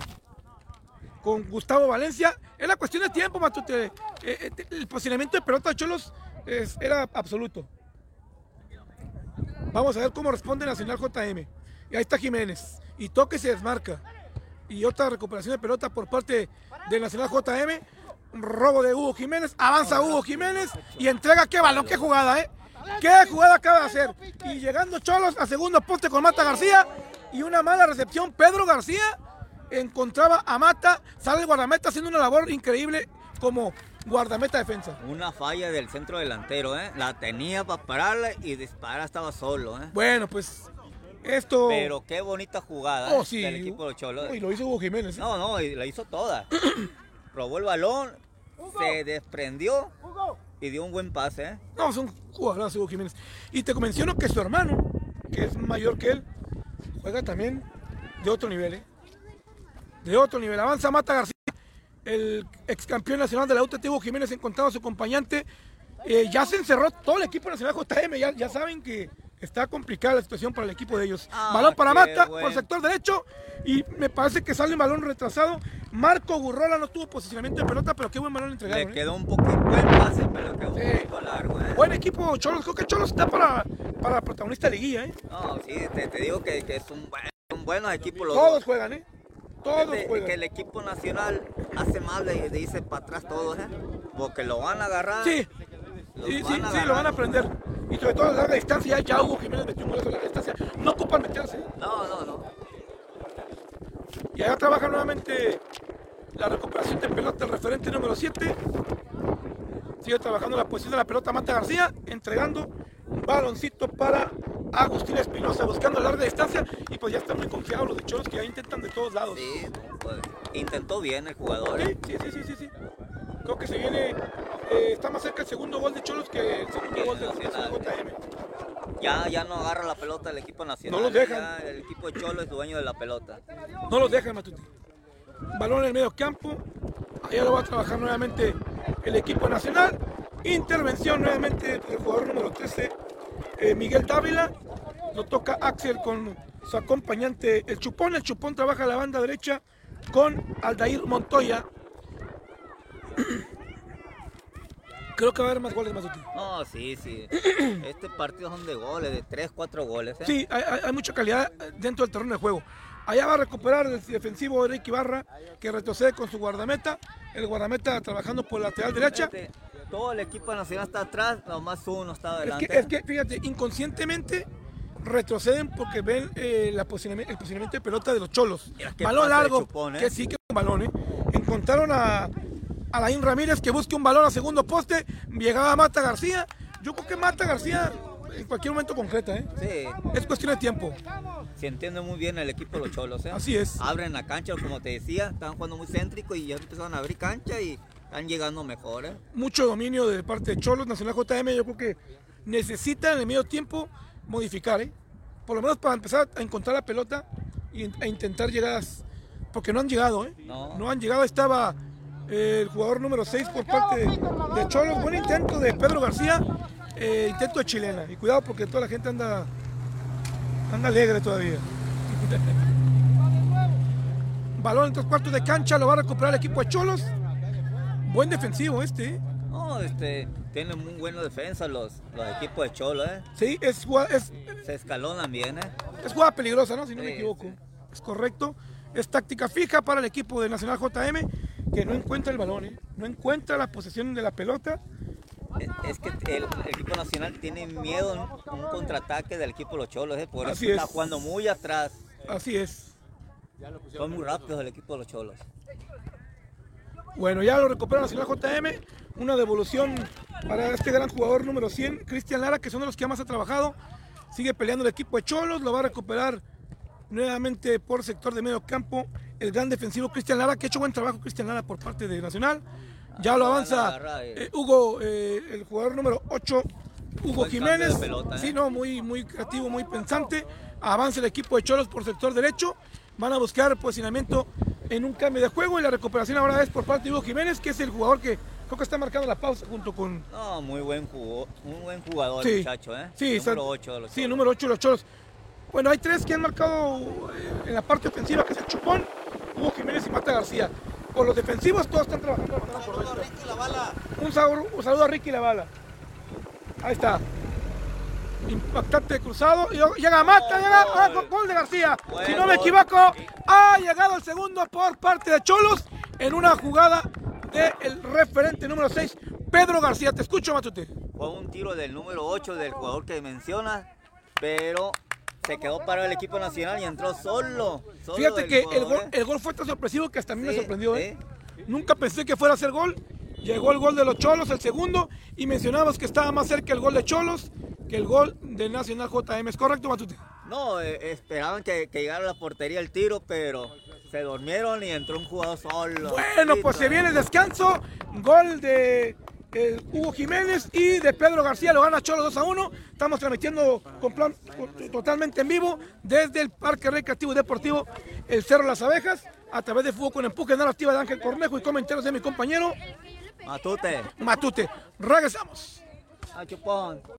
Speaker 1: con Gustavo Valencia. Es la cuestión de tiempo, Matute. Eh, eh, el posicionamiento de pelota de Cholos es- era absoluto. Vamos a ver cómo responde Nacional JM. Y ahí está Jiménez. Y toque se desmarca. Y otra recuperación de pelota por parte de Nacional JM. Robo de Hugo Jiménez. Avanza Hugo Jiménez y entrega qué balón, qué jugada, ¿eh? ¿Qué jugada acaba de hacer? Y llegando Cholos a segundo poste con Mata García. Y una mala recepción. Pedro García encontraba a Mata. Sale el guardameta haciendo una labor increíble como guardameta defensa.
Speaker 2: Una falla del centro delantero, ¿eh? La tenía para pararla y disparar estaba solo, ¿eh?
Speaker 1: Bueno, pues esto.
Speaker 2: Pero qué bonita jugada
Speaker 1: Oh,
Speaker 2: ¿eh?
Speaker 1: sí.
Speaker 2: del equipo de los Cholos.
Speaker 1: Uy, lo hizo Hugo Jiménez. ¿eh?
Speaker 2: No, no, y la hizo toda. Robó el balón, se desprendió y dio un buen pase, ¿eh?
Speaker 1: No, es un jugadorazo Hugo Jiménez. Y te menciono que su hermano, que es mayor que él, juega también de otro nivel, ¿eh? De otro nivel. Avanza Mata García, el ex campeón nacional de la UTT Hugo Jiménez encontrado a su acompañante. Eh, ya se encerró todo el equipo nacional JM, ya, ya saben que está complicada la situación para el equipo de ellos.
Speaker 2: Ah,
Speaker 1: balón para Mata
Speaker 2: bueno.
Speaker 1: por sector derecho y me parece que sale un balón retrasado. Marco Gurrola no tuvo posicionamiento de pelota, pero qué buen balón entregaron.
Speaker 2: Le
Speaker 1: ¿eh?
Speaker 2: quedó un poquito buen pase, pero quedó un
Speaker 1: Sí.
Speaker 2: poquito largo, ¿eh?
Speaker 1: Buen equipo Cholos, creo que Cholos está para, para protagonista de liguilla, ¿eh?
Speaker 2: No, sí, te, te digo que, que es un buen, son buenos equipos los
Speaker 1: Todos
Speaker 2: dos.
Speaker 1: juegan, ¿eh? Todos juegan.
Speaker 2: que el equipo nacional hace mal de, de irse para atrás todos, ¿eh? Porque lo van a agarrar.
Speaker 1: Sí, sí, sí, lo van a aprender. Y sobre todo a larga distancia, ya Hugo Jiménez metió un golazo a larga distancia. No ocupan meterse. ¿eh?
Speaker 2: No, no, no.
Speaker 1: Y allá trabaja nuevamente la recuperación de pelota, el referente número 7. Sigue trabajando la posición de la pelota Mata García, entregando un baloncito para Agustín Espinosa, buscando larga distancia. Y pues ya están muy confiados los de Cholos que ya intentan de todos lados.
Speaker 2: Sí, pues, intentó bien el jugador.
Speaker 1: Sí,
Speaker 2: ¿eh?
Speaker 1: sí, sí, sí, sí, sí. Creo que se viene, eh, está más cerca el segundo gol de Cholos que el segundo gol
Speaker 2: Nacional.
Speaker 1: JM.
Speaker 2: Ya, ya no agarra la pelota el equipo nacional.
Speaker 1: No los dejan.
Speaker 2: Ya el equipo de Cholo es dueño de la pelota.
Speaker 1: No los dejan, Matuti. Balón en el medio campo. Allá lo va a trabajar nuevamente el equipo nacional. Intervención nuevamente del jugador número 13, eh, Miguel Dávila. Lo toca Axel con su acompañante, el Chupón. El Chupón trabaja la banda derecha con Aldair Montoya. Creo que va a haber más goles, Matuti.
Speaker 2: No, sí, sí. Este partido son de goles, de 3, 4 goles. ¿eh?
Speaker 1: Sí, hay mucha calidad dentro del terreno de juego. Allá va a recuperar el defensivo Eric Ibarra, que retrocede con su guardameta. El guardameta trabajando por la lateral derecha.
Speaker 2: Este, todo el equipo nacional está atrás, nomás uno está
Speaker 1: Es
Speaker 2: adelante.
Speaker 1: que, es que, fíjate, inconscientemente retroceden porque ven eh, la posicionamiento, el posicionamiento de pelota de los cholos. Balón largo,
Speaker 2: Chupón, ¿eh?
Speaker 1: que sí que es un balón, ¿eh? Encontraron a Alain Ramírez que busca un balón a segundo poste. Llegaba Mata García. Yo creo que Mata García en cualquier momento concreta, ¿eh?
Speaker 2: Sí,
Speaker 1: Es cuestión de tiempo.
Speaker 2: se entiende muy bien el equipo de los cholos. ¿eh?
Speaker 1: Así es.
Speaker 2: Abren la cancha, como te decía, estaban jugando muy céntrico y ya empezaron a abrir cancha y están llegando mejor. ¿eh?
Speaker 1: mucho dominio de parte de Cholos, Nacional JM, yo creo que necesita en el medio tiempo modificar, ¿eh? por lo menos para empezar a encontrar la pelota y a intentar llegadas, porque no han llegado, ¿eh?
Speaker 2: No.
Speaker 1: han llegado, estaba eh, el jugador número 6 por parte de, de Cholos, buen intento de Pedro García, eh, intento de chilena, y cuidado porque toda la gente anda, anda alegre todavía. Balón en tres cuartos de cancha, lo va a recuperar el equipo de Cholos. Buen defensivo este, ¿eh?
Speaker 2: No, este, tienen muy buena defensa los, los equipos de Cholo, ¿eh?
Speaker 1: Sí, es, es,
Speaker 2: Se escalonan bien, ¿eh?
Speaker 1: es jugada peligrosa, ¿no? Si no me equivoco.
Speaker 2: sí.
Speaker 1: Es correcto. Es táctica fija para el equipo de Nacional JM que no encuentra el balón, ¿eh? no encuentra la posesión de la pelota.
Speaker 2: Es, es que el, el equipo nacional tiene miedo a un, un contraataque del equipo de los Cholos, ¿eh? Por eso
Speaker 1: Así
Speaker 2: está
Speaker 1: es.
Speaker 2: jugando muy atrás.
Speaker 1: Así es.
Speaker 2: Son muy rápidos el equipo de los Cholos.
Speaker 1: Bueno, ya lo recupera Nacional JM. Una devolución para este gran jugador número 100, Cristian Lara, que son de los que más ha trabajado. Sigue peleando el equipo de Cholos, lo va a recuperar nuevamente por sector de medio campo el gran defensivo Cristian Lara, que ha hecho buen trabajo Cristian Lara por parte de Nacional. Ya lo avanza
Speaker 2: Agarra, eh.
Speaker 1: eh, Hugo, eh, el jugador número 8, Hugo Jiménez.
Speaker 2: pelota, ¿eh?
Speaker 1: Sí, no, muy, muy creativo, muy pensante. Avanza el equipo de Cholos por sector derecho. Van a buscar posicionamiento en un cambio de juego y la recuperación ahora es por parte de Hugo Jiménez, que es el jugador que creo que está marcando la pausa junto con...
Speaker 2: No, muy buen jugador, muy buen jugador
Speaker 1: Sí,
Speaker 2: muchacho, ¿eh?
Speaker 1: sí, está-
Speaker 2: Número 8 de los
Speaker 1: Sí, número 8 de los Cholos. Bueno, hay tres que han marcado eh, en la parte ofensiva, que es el Chupón, Hugo Jiménez y Mata García. Por los defensivos todos están trabajando. de manera correcta. Un saludo, un saludo a Ricky Lavala. Ahí está. Impactante cruzado. Y llega Mata, llega ah, gol, de García. Si no me equivoco, ha llegado el segundo por parte de Cholos en una jugada del referente número 6, Pedro García. Te escucho, Matute.
Speaker 2: Fue un tiro del número 8 del jugador que menciona, pero se quedó para el equipo nacional y entró solo. solo
Speaker 1: Fíjate que el
Speaker 2: jugador,
Speaker 1: gol,
Speaker 2: ¿eh?
Speaker 1: el gol fue tan sorpresivo que hasta a mí me sorprendió. ¿eh? Nunca pensé que fuera a ser gol. Llegó el gol de los Cholos, el segundo, y mencionabas que estaba más cerca el gol de Cholos que el gol de Nacional JM. ¿Es correcto, Matute?
Speaker 2: No, eh, esperaban que, que llegara a la portería el tiro, pero se durmieron y entró un jugador solo.
Speaker 1: Bueno, pues se viene el descanso. Gol de eh, Hugo Jiménez y de Pedro García. Lo gana Cholos 2 a 1. Estamos transmitiendo con plan- totalmente en vivo desde el Parque Recreativo y Deportivo El Cerro Las Abejas a través de Fútbol con Empuje narrativa de Ángel Cornejo y comentarios de mi compañero
Speaker 2: Matute.
Speaker 1: Matute. Regresamos.
Speaker 2: Ah, chupón.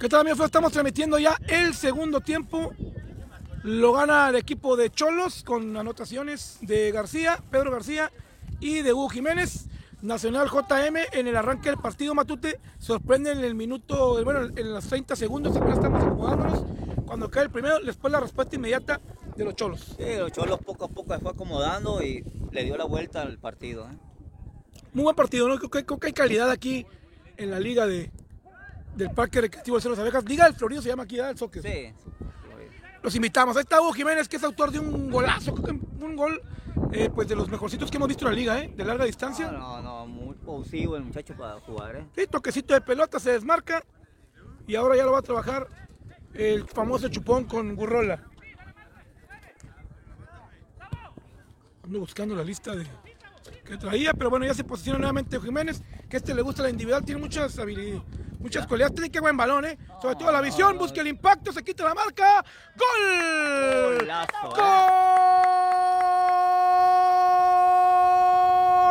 Speaker 1: ¿Qué tal, amigos? Estamos transmitiendo ya el segundo tiempo. Lo gana el equipo de Cholos con anotaciones de García, Pedro García y de Hugo Jiménez. Nacional JM en el arranque del partido Matute sorprende en el minuto, bueno, en los 30 segundos, apenas estamos acomodándonos. Cuando cae el primero, después la respuesta inmediata de los Cholos.
Speaker 2: Sí, los Cholos poco a poco se fue acomodando y le dio la vuelta al partido. ¿eh?
Speaker 1: Muy buen partido, ¿no? Creo que, creo que hay calidad aquí en la liga de, del Parque Recreativo de Cerros Abejas. Liga del Florido se llama aquí, ¿verdad? El soccer.
Speaker 2: Sí.
Speaker 1: Los invitamos. Ahí está Hugo Jiménez, que es autor de un golazo, un gol eh, pues de los mejorcitos que hemos visto en la liga, ¿eh? De larga distancia.
Speaker 2: No, no, no, muy posivo el muchacho para jugar, ¿eh?
Speaker 1: Sí, toquecito de pelota, se desmarca y ahora ya lo va a trabajar el famoso chupón con Gurrola. Ando buscando la lista de que traía, pero bueno, ya se posiciona nuevamente Jiménez, que a este le gusta la individual, tiene muchas habilidades, muchas cualidades, tiene que buen balón, ¿eh? Sobre todo la visión, busca el impacto, se quita la marca, ¡gol!
Speaker 2: Golazo, ¿eh?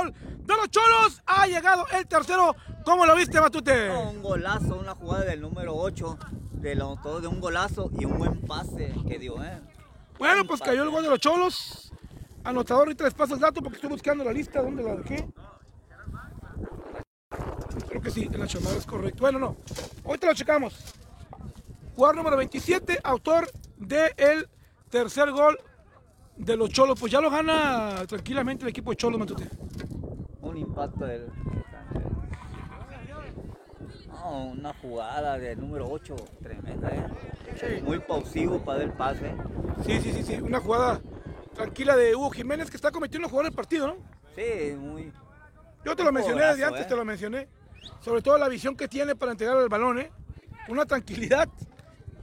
Speaker 1: ¡Gol! De los Cholos ha llegado el tercero. ¿Cómo lo viste, Matute?
Speaker 2: Un golazo, una jugada del número 8, del autor de un golazo y un buen pase que dio, ¿eh?
Speaker 1: Bueno,
Speaker 2: Buen
Speaker 1: pues cayó el gol de los Cholos. Anotador, ahorita les paso el dato porque estoy buscando la lista. ¿Dónde la dejé? Creo que sí, en la chamada es correcto. Bueno, no. Ahorita lo checamos. Jugador número 27, autor del tercer gol de los Cholos. Pues ya lo gana tranquilamente el equipo de Cholos, Matute.
Speaker 2: Un impacto del. No, una jugada del número 8, tremenda, ¿eh? Muy pausivo para el pase.
Speaker 1: Sí, sí, sí, sí. Una jugada tranquila de Hugo Jiménez que está cometiendo una jugada del partido, ¿no?
Speaker 2: Sí, muy.
Speaker 1: Yo te lo mencioné desde antes,
Speaker 2: ¿eh?
Speaker 1: te lo mencioné. Sobre todo la visión que tiene para entregar el balón, ¿eh? Una tranquilidad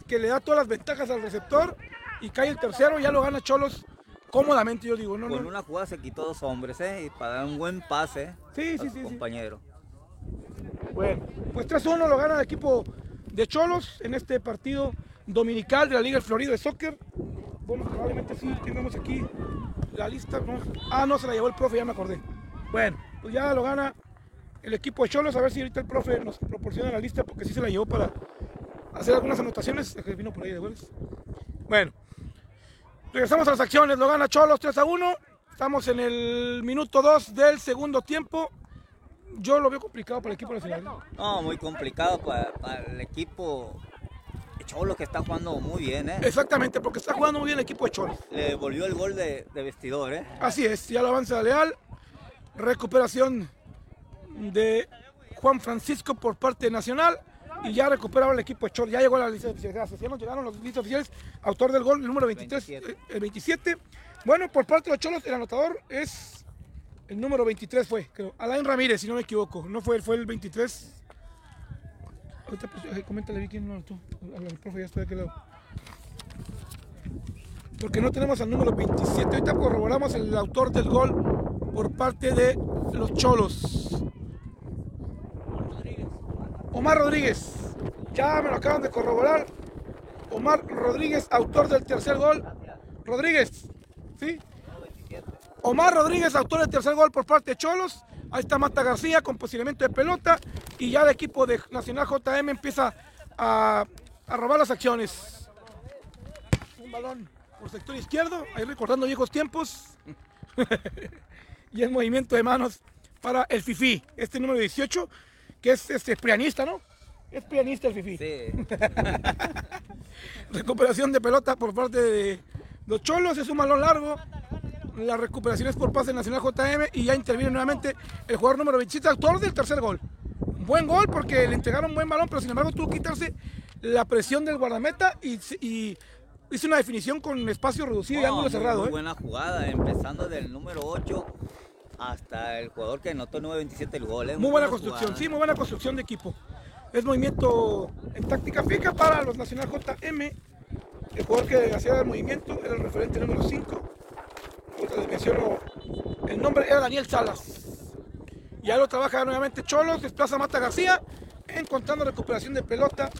Speaker 1: que le da todas las ventajas al receptor y cae el tercero, ya lo gana Cholos cómodamente, yo digo, ¿no?
Speaker 2: Con
Speaker 1: no.
Speaker 2: una jugada se quitó dos hombres, ¿eh? Y para dar un buen pase
Speaker 1: Sí,
Speaker 2: a
Speaker 1: sí,
Speaker 2: su
Speaker 1: sí, sí.
Speaker 2: compañero.
Speaker 1: Bueno, pues 3-1 lo gana el equipo de Cholos en este partido dominical de la Liga del Florido de Soccer. Bueno, probablemente sí tengamos aquí la lista. ¿no? Ah, no, se la llevó el profe, ya me acordé. Bueno, pues ya lo gana el equipo de Cholos. A ver si ahorita el profe nos proporciona la lista porque sí se la llevó para hacer algunas anotaciones. Que vino por ahí de goles. Bueno, regresamos a las acciones. Lo gana Cholos 3 a 1. Estamos en el minuto 2 del segundo tiempo. Yo lo veo complicado para el equipo nacional.
Speaker 2: No, muy complicado para, para el equipo de Cholo que está jugando muy bien, ¿eh?
Speaker 1: Exactamente, porque está jugando muy bien el equipo de Cholos.
Speaker 2: Le devolvió el gol de, de vestidor, ¿eh?
Speaker 1: Así es, ya lo avanza Leal. Recuperación de Juan Francisco por parte nacional. Y ya recuperaba el equipo de Cholos. Ya llegó la lista oficial. Gracias. Ya nos llegaron los listas oficiales. Autor del gol, el número 23,
Speaker 2: 27.
Speaker 1: eh, el 27. Bueno, por parte de los Cholos, el anotador es el número 23 fue, creo. Alain Ramírez, si no me equivoco. No fue él, fue el 23. Ahorita, pues, eh, coméntale vi quién lo anotó. Al al profe ya estoy de aquel lado. Porque no tenemos al número 27. Ahorita corroboramos el autor del gol por parte de los Cholos. Omar Rodríguez. Ya me lo acaban de corroborar. Omar Rodríguez, autor del tercer gol. Rodríguez. ¿Sí? Omar Rodríguez, autor del tercer gol por parte de Cholos. Ahí está Mata García con posicionamiento de pelota. Y ya el equipo de Nacional JM empieza a, a robar las acciones. Un balón por sector izquierdo, ahí recordando viejos tiempos. y el movimiento de manos para el Fifi, este número 18, que es este prianista, ¿no? Es pianista el Fifi.
Speaker 2: Sí.
Speaker 1: Recuperación de pelota por parte de los Cholos, es un balón largo. La recuperación es por pase nacional JM y ya interviene nuevamente el jugador número 27, autor del tercer gol. Buen gol porque le entregaron buen balón, pero sin embargo tuvo que quitarse la presión del guardameta y, y hizo una definición con espacio reducido y ángulo cerrado.
Speaker 2: muy
Speaker 1: ¿eh?
Speaker 2: buena jugada, empezando del número 8 hasta el jugador que anotó 9.27 el gol. ¿eh?
Speaker 1: Muy buena construcción,
Speaker 2: jugada.
Speaker 1: sí, muy buena construcción de equipo. Es movimiento en táctica fija para los Nacional JM. El jugador que hacía el movimiento era el referente número 5. Ahorita les menciono el nombre, era Daniel Salas. Ya lo trabaja nuevamente Cholos, desplaza Mata García, encontrando recuperación de pelota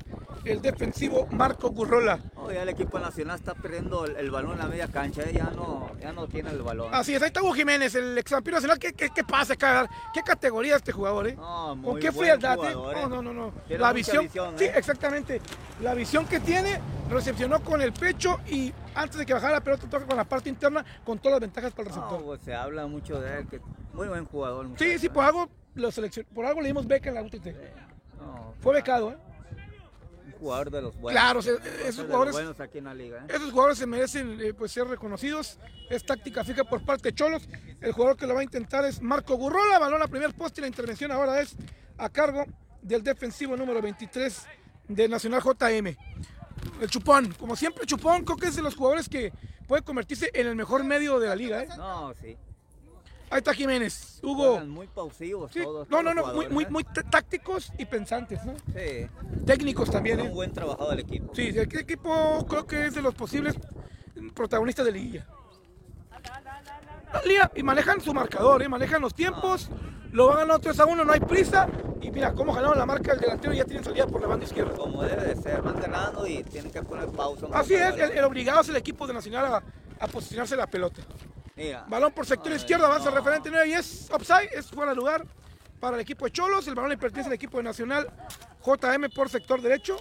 Speaker 1: el defensivo Marco Gurrola.
Speaker 2: Oh, ya el equipo nacional está perdiendo el, el balón en la media cancha, eh, ya, no, ya no tiene el balón.
Speaker 1: Así es, ahí está Hugo Jiménez, el ex vampiro nacional. ¿Qué, qué, qué pasa? ¿Qué categoría este jugador? Eh?
Speaker 2: No,
Speaker 1: ¿Con
Speaker 2: muy
Speaker 1: qué
Speaker 2: buen
Speaker 1: frialdad? eh?
Speaker 2: eh.
Speaker 1: No, no, no. no. La visión.
Speaker 2: visión,
Speaker 1: sí,
Speaker 2: eh.
Speaker 1: exactamente. La visión que tiene, recepcionó con el pecho y antes de que bajara la pelota toca con la parte interna con todas las ventajas para el
Speaker 2: No,
Speaker 1: receptor.
Speaker 2: pues, se habla mucho de él, que muy buen jugador.
Speaker 1: sí,
Speaker 2: muchacho,
Speaker 1: sí, por algo, lo por algo le dimos beca en la UTT.
Speaker 2: No,
Speaker 1: Fue becado, ¿eh?
Speaker 2: Jugador de los buenos.
Speaker 1: Claro, o sea,
Speaker 2: de
Speaker 1: esos jugadores
Speaker 2: buenos aquí en la liga. eh.
Speaker 1: Esos jugadores se merecen eh, pues, ser reconocidos. Es táctica fija por parte de Cholos. El jugador que lo va a intentar es Marco Gurrola. Balón a primer poste. y La intervención ahora es a cargo del defensivo número 23 de Nacional JM. El Chupón. Como siempre, Chupón creo que es de los jugadores que puede convertirse en el mejor medio de la liga. ¿eh?
Speaker 2: No, sí.
Speaker 1: Ahí está Jiménez. Hugo.
Speaker 2: Juegan muy pausivos
Speaker 1: Sí,
Speaker 2: todos.
Speaker 1: no, no, no. Muy, muy,
Speaker 2: eh.
Speaker 1: muy tácticos y pensantes. ¿no?
Speaker 2: Sí,
Speaker 1: Técnicos también.
Speaker 2: un
Speaker 1: ¿eh?
Speaker 2: buen trabajado del equipo.
Speaker 1: Sí, el equipo creo que es de los posibles protagonistas de liguilla. La liga, y manejan su marcador, ¿eh? manejan los tiempos, lo van ganando 3 a 1, no hay prisa. Y mira cómo ganaron la marca del delantero y ya tienen salida por la banda izquierda.
Speaker 2: Como debe de ser, van ganando y tienen que poner pausa.
Speaker 1: Así es, el, el obligado es el equipo de Nacional a, a posicionarse la pelota. Balón por sector
Speaker 2: Ay,
Speaker 1: izquierdo, avanza el
Speaker 2: no.
Speaker 1: referente 9 y es offside, es fuera de lugar para el equipo de Cholos. El balón le pertenece al equipo de Nacional JM por sector derecho.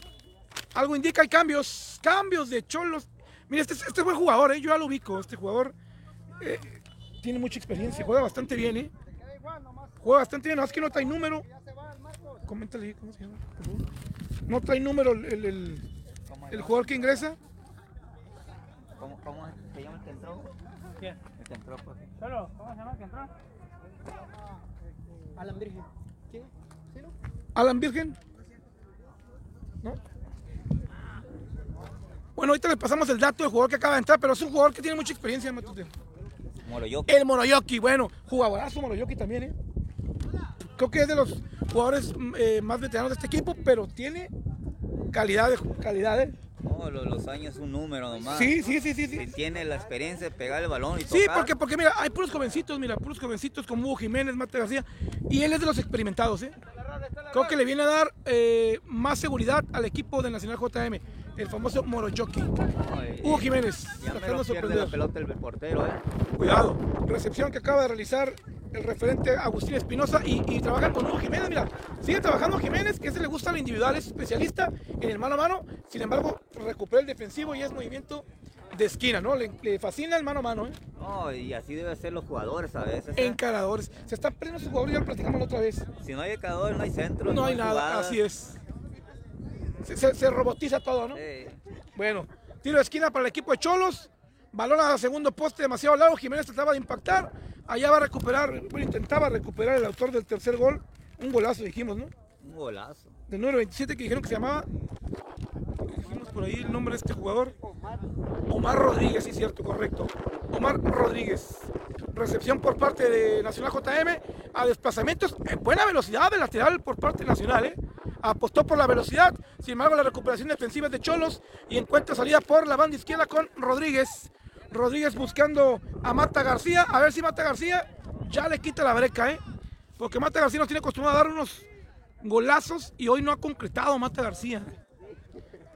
Speaker 1: Algo indica, hay cambios, cambios de Cholos. Mira, este, este es buen jugador, ¿eh? yo ya lo ubico. Este jugador eh, tiene mucha experiencia, juega bastante bien, ¿eh? Juega bastante bien, no es que no trae número. Coméntale ¿cómo se llama? por favor. No trae número el, el- el- el jugador que ingresa.
Speaker 2: ¿cómo, cómo se llama el que entró?
Speaker 3: ¿Quién?
Speaker 2: El que entró, pues.
Speaker 3: Solo, ¿cómo se llama el que entró? Alan Virgen. ¿Quién? ¿Sí, no?
Speaker 1: Alan Virgen. ¿No? Bueno, ahorita le pasamos el dato del jugador que acaba de entrar, pero es un jugador que tiene mucha experiencia, Matute.
Speaker 2: Moroyoki.
Speaker 1: El Moroyoki, bueno, jugadorazo Moroyoki también, ¿eh? Creo que es de los jugadores mm, eh, más veteranos de este equipo, pero tiene calidad, de, calidad, ¿eh?
Speaker 2: Los años es un número nomás.
Speaker 1: Sí, sí, sí, sí,
Speaker 2: Si
Speaker 1: sí.
Speaker 2: tiene la experiencia de pegar el balón y
Speaker 1: Sí,
Speaker 2: tocar,
Speaker 1: porque, porque mira, hay puros jovencitos, mira, puros jovencitos como Hugo Jiménez, Mate García, y él es de los experimentados, ¿eh? Creo que le viene a dar eh, más seguridad al equipo de Nacional JM, el famoso
Speaker 2: y-
Speaker 1: Hugo Jiménez,
Speaker 2: Ya
Speaker 1: tratando
Speaker 2: me
Speaker 1: de
Speaker 2: pierde
Speaker 1: sorprender.
Speaker 2: la pelota el portero, ¿eh?
Speaker 1: Cuidado, recepción que acaba de realizar el referente Agustín Espinosa y, y trabaja con Hugo Jiménez. Mira, sigue trabajando Jiménez, que ese le gusta al individual, es especialista en el mano a mano. Sin embargo, recupera el defensivo y es movimiento de esquina, ¿no? Le, le fascina el mano a mano, ¿eh?
Speaker 2: No, y así deben ser los jugadores a veces. ¿eh?
Speaker 1: Encaradores. Se están perdiendo sus jugadores, ya lo platicamos la otra vez.
Speaker 2: Si no hay encaradores, no hay centro.
Speaker 1: No hay nada,
Speaker 2: jugadas.
Speaker 1: así es. Se, se- se robotiza todo, ¿no?
Speaker 2: Sí.
Speaker 1: Bueno, tiro de esquina para el equipo de Cholos. Balón a segundo poste demasiado largo. Jiménez trataba de impactar. Allá va a recuperar, bueno, intentaba recuperar el autor del tercer gol. Un golazo, dijimos, ¿no?
Speaker 2: Un golazo.
Speaker 1: Del número 27 que dijeron que se llamaba. Dijimos por ahí el nombre de este jugador. Omar Rodríguez, sí, cierto, correcto. Omar Rodríguez. Recepción por parte de Nacional JM a desplazamientos en buena velocidad de lateral por parte de Nacional, ¿eh? Apostó por la velocidad, sin embargo la recuperación defensiva es de Cholos y encuentra salida por la banda izquierda con Rodríguez. Rodríguez buscando a Mata García, a ver si Mata García ya le quita la breca, ¿eh? Porque Mata García nos tiene acostumbrado a dar unos golazos y hoy no ha concretado Mata García.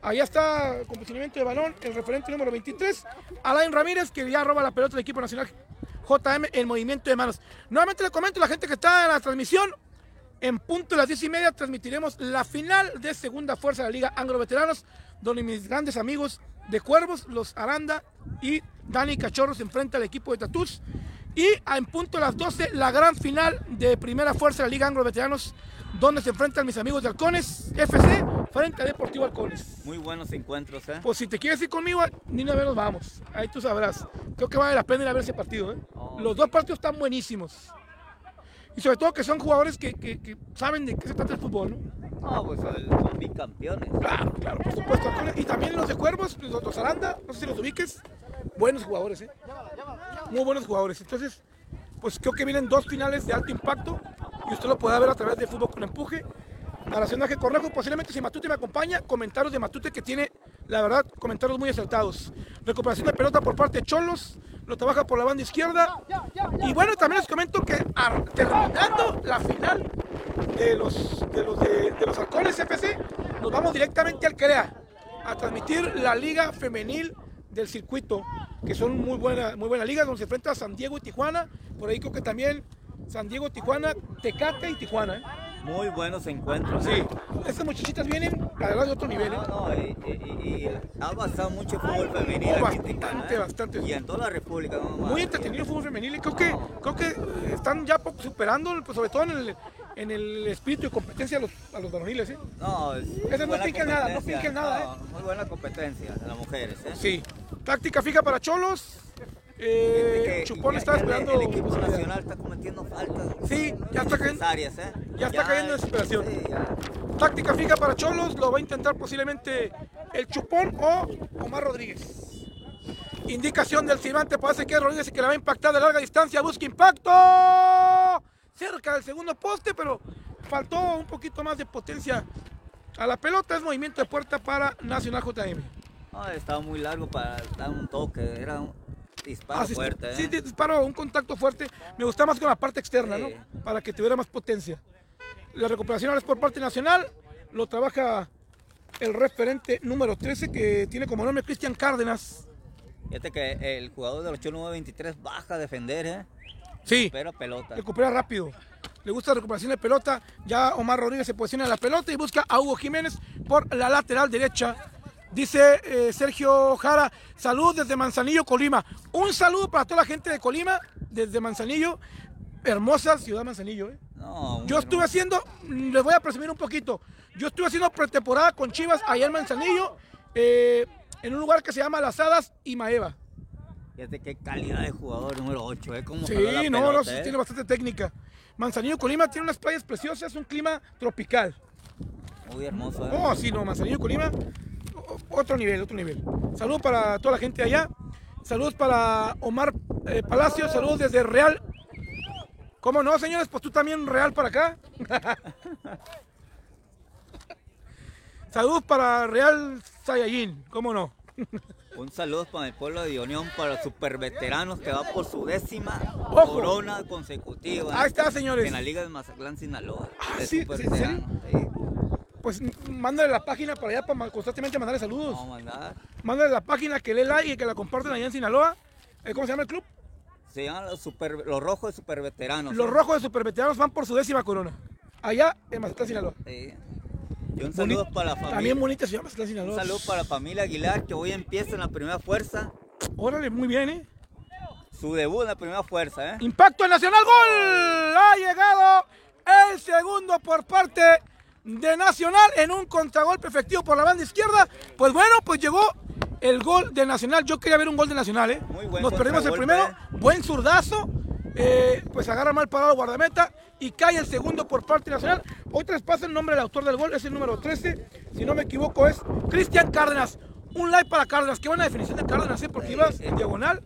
Speaker 1: Allá está con posicionamiento de balón el referente número 23, Alain Ramírez, que ya roba la pelota del equipo nacional JM en movimiento de manos. Nuevamente le comento a la gente que está en la transmisión. En punto de las 10 y media transmitiremos la final de segunda fuerza de la Liga Anglo Veteranos, donde mis grandes amigos de Cuervos, los Aranda y Dani Cachorro se enfrentan al equipo de Tatús. Y en punto de las 12, la gran final de primera fuerza de la Liga Anglo Veteranos, donde se enfrentan mis amigos de Halcones FC frente a Deportivo Halcones.
Speaker 2: Muy buenos encuentros, ¿eh?
Speaker 1: Pues si te quieres ir conmigo, ni una vez nos vamos. Ahí tú sabrás. Creo que vale la pena ir a ver ese partido. ¿eh?
Speaker 2: Oh.
Speaker 1: Los dos partidos están buenísimos. Y sobre todo que son jugadores que, que- que saben de qué se trata el fútbol. ¿no?
Speaker 2: No, pues son bicampeones.
Speaker 1: Claro, claro, por supuesto. Y también los de Cuervos, los, los Aranda, no sé si los ubiques. Buenos jugadores, ¿eh? Muy buenos jugadores. Entonces, pues creo que vienen dos finales de alto impacto. Y usted lo puede ver a través de Fútbol con Empuje. Narración de Cornejo, posiblemente si Matute me acompaña, comentarios de Matute que tiene, la verdad, comentarios muy acertados. Recuperación de pelota por parte de Cholos, lo trabaja por la banda izquierda. Y bueno, también les comento que terminando la final de los de los, de, de los halcones FC, nos vamos directamente al CREA a transmitir la liga femenil del circuito, que son muy buena, muy buena liga, donde se enfrenta San Diego y Tijuana. Por ahí creo que también San Diego, Tijuana, Tecate y Tijuana. ¿eh?
Speaker 2: Muy buenos encuentros.
Speaker 1: Sí,
Speaker 2: ¿eh?
Speaker 1: estas muchachitas vienen, la verdad, de otro nivel. ¿eh?
Speaker 2: No, no, y, y- y- y ha avanzado mucho el fútbol femenino
Speaker 1: Oh, bastante,
Speaker 2: ¿eh?
Speaker 1: bastante.
Speaker 2: Y en toda la República. no.
Speaker 1: Muy entretenido el fútbol femenil y creo que, creo que eh, están ya superando, pues, sobre todo en el, en el espíritu de competencia a los, a los varoniles. ¿eh?
Speaker 2: No, es
Speaker 1: Esas no fincan nada, no fincan nada, ¿eh?
Speaker 2: No, Muy buena competencia de las mujeres. ¿eh?
Speaker 1: Sí, táctica fija para Cholos. Eh, Chupón está esperando.
Speaker 2: El equipo nacional está cometiendo faltas.
Speaker 1: Sí, ya está cayendo-
Speaker 2: ¿eh?
Speaker 1: ya está cayendo en desesperación.
Speaker 2: Sí.
Speaker 1: Táctica fija para Cholos, lo va a intentar posiblemente el Chupón o Omar Rodríguez. Indicación del silbante, parece que es Rodríguez y que la va a impactar de larga distancia, busca impacto. Cerca del segundo poste, pero faltó un poquito más de potencia a la pelota. Es movimiento de puerta para Nacional JM.
Speaker 2: No, estaba muy largo para dar un toque. Era un disparo
Speaker 1: Ah, sí,
Speaker 2: fuerte. ¿eh?
Speaker 1: sí, disparo, un contacto fuerte. Me gusta más con la parte externa,
Speaker 2: Sí.
Speaker 1: ¿no? Para que tuviera más potencia. La recuperación ahora es por parte nacional. Lo trabaja el referente número 13 que tiene como nombre Cristian Cárdenas.
Speaker 2: Fíjate que el jugador del 8923 baja a defender, ¿eh?
Speaker 1: Sí,
Speaker 2: Pero pelota.
Speaker 1: recupera rápido. Le gusta la recuperación de pelota. Ya Omar Rodríguez se posiciona en la pelota y busca a Hugo Jiménez por la lateral derecha. Dice eh, Sergio Jara, salud desde Manzanillo, Colima. Un saludo para toda la gente de Colima, desde Manzanillo. Hermosa ciudad Manzanillo, ¿eh?
Speaker 2: No,
Speaker 1: Yo estuve
Speaker 2: hermoso.
Speaker 1: haciendo, mm, les voy a presumir un poquito, yo estuve haciendo pretemporada con Chivas allá en Manzanillo, eh, en un lugar que se llama Las Hadas y Maeva.
Speaker 2: Fíjate qué calidad de jugador número 8, ¿eh?
Speaker 1: Sí, no, no, sí,
Speaker 2: ¿eh?
Speaker 1: tiene bastante técnica. Manzanillo, Colima tiene unas playas preciosas, un clima tropical.
Speaker 2: Muy hermoso, ¿eh?
Speaker 1: Oh, sí, no, Manzanillo, Colima, otro nivel, otro nivel. Saludos para toda la gente allá. Saludos para Omar eh, Palacios, saludos desde Real. ¿Cómo no, señores? Pues tú también Real para acá. saludos para Real Saiyajin, ¿cómo no?
Speaker 2: Un saludo para el pueblo de Unión, para los superveteranos que va por su décima
Speaker 1: Ojo.
Speaker 2: corona consecutiva.
Speaker 1: Ahí está, señores.
Speaker 2: En la Liga de Mazatlán, Sinaloa.
Speaker 1: Ah,
Speaker 2: de
Speaker 1: sí,
Speaker 2: superveteranos, sí.
Speaker 1: Pues mándale la página para allá para constantemente mandarle saludos.
Speaker 2: Vamos a mandar.
Speaker 1: Mándale la página que le like y que la comparten allá en Sinaloa. Eh, ¿Cómo se llama el club?
Speaker 2: Se llaman los, super, los rojos de superveteranos.
Speaker 1: Los rojos de superveteranos van por su décima corona. Allá en Mazatlán, Sinaloa.
Speaker 2: Sí. Y un saludo
Speaker 1: Boni-
Speaker 2: para la familia.
Speaker 1: También bonita ciudad Mazatlán,
Speaker 2: Un
Speaker 1: Sinaloa.
Speaker 2: saludo para la familia Aguilar que hoy empieza en la primera fuerza.
Speaker 1: Órale, muy bien, ¿eh?
Speaker 2: Su debut en la primera fuerza, ¿eh?
Speaker 1: Impacto en Nacional, gol. Ha llegado el segundo por parte de Nacional en un contragolpe efectivo por la banda izquierda. Pues bueno, pues llegó el gol de Nacional. Yo quería ver un gol de Nacional, ¿eh?
Speaker 2: Muy buen
Speaker 1: Nos perdimos el primero, buen zurdazo. eh, pues agarra mal parado el guardameta y cae el segundo por parte Nacional. Hoy traspasa el nombre del autor del gol, es el número 13. Si no me equivoco, es Cristian Cárdenas. Un like para Cárdenas. Qué buena definición de Cárdenas, ¿eh? Porque ibas en diagonal.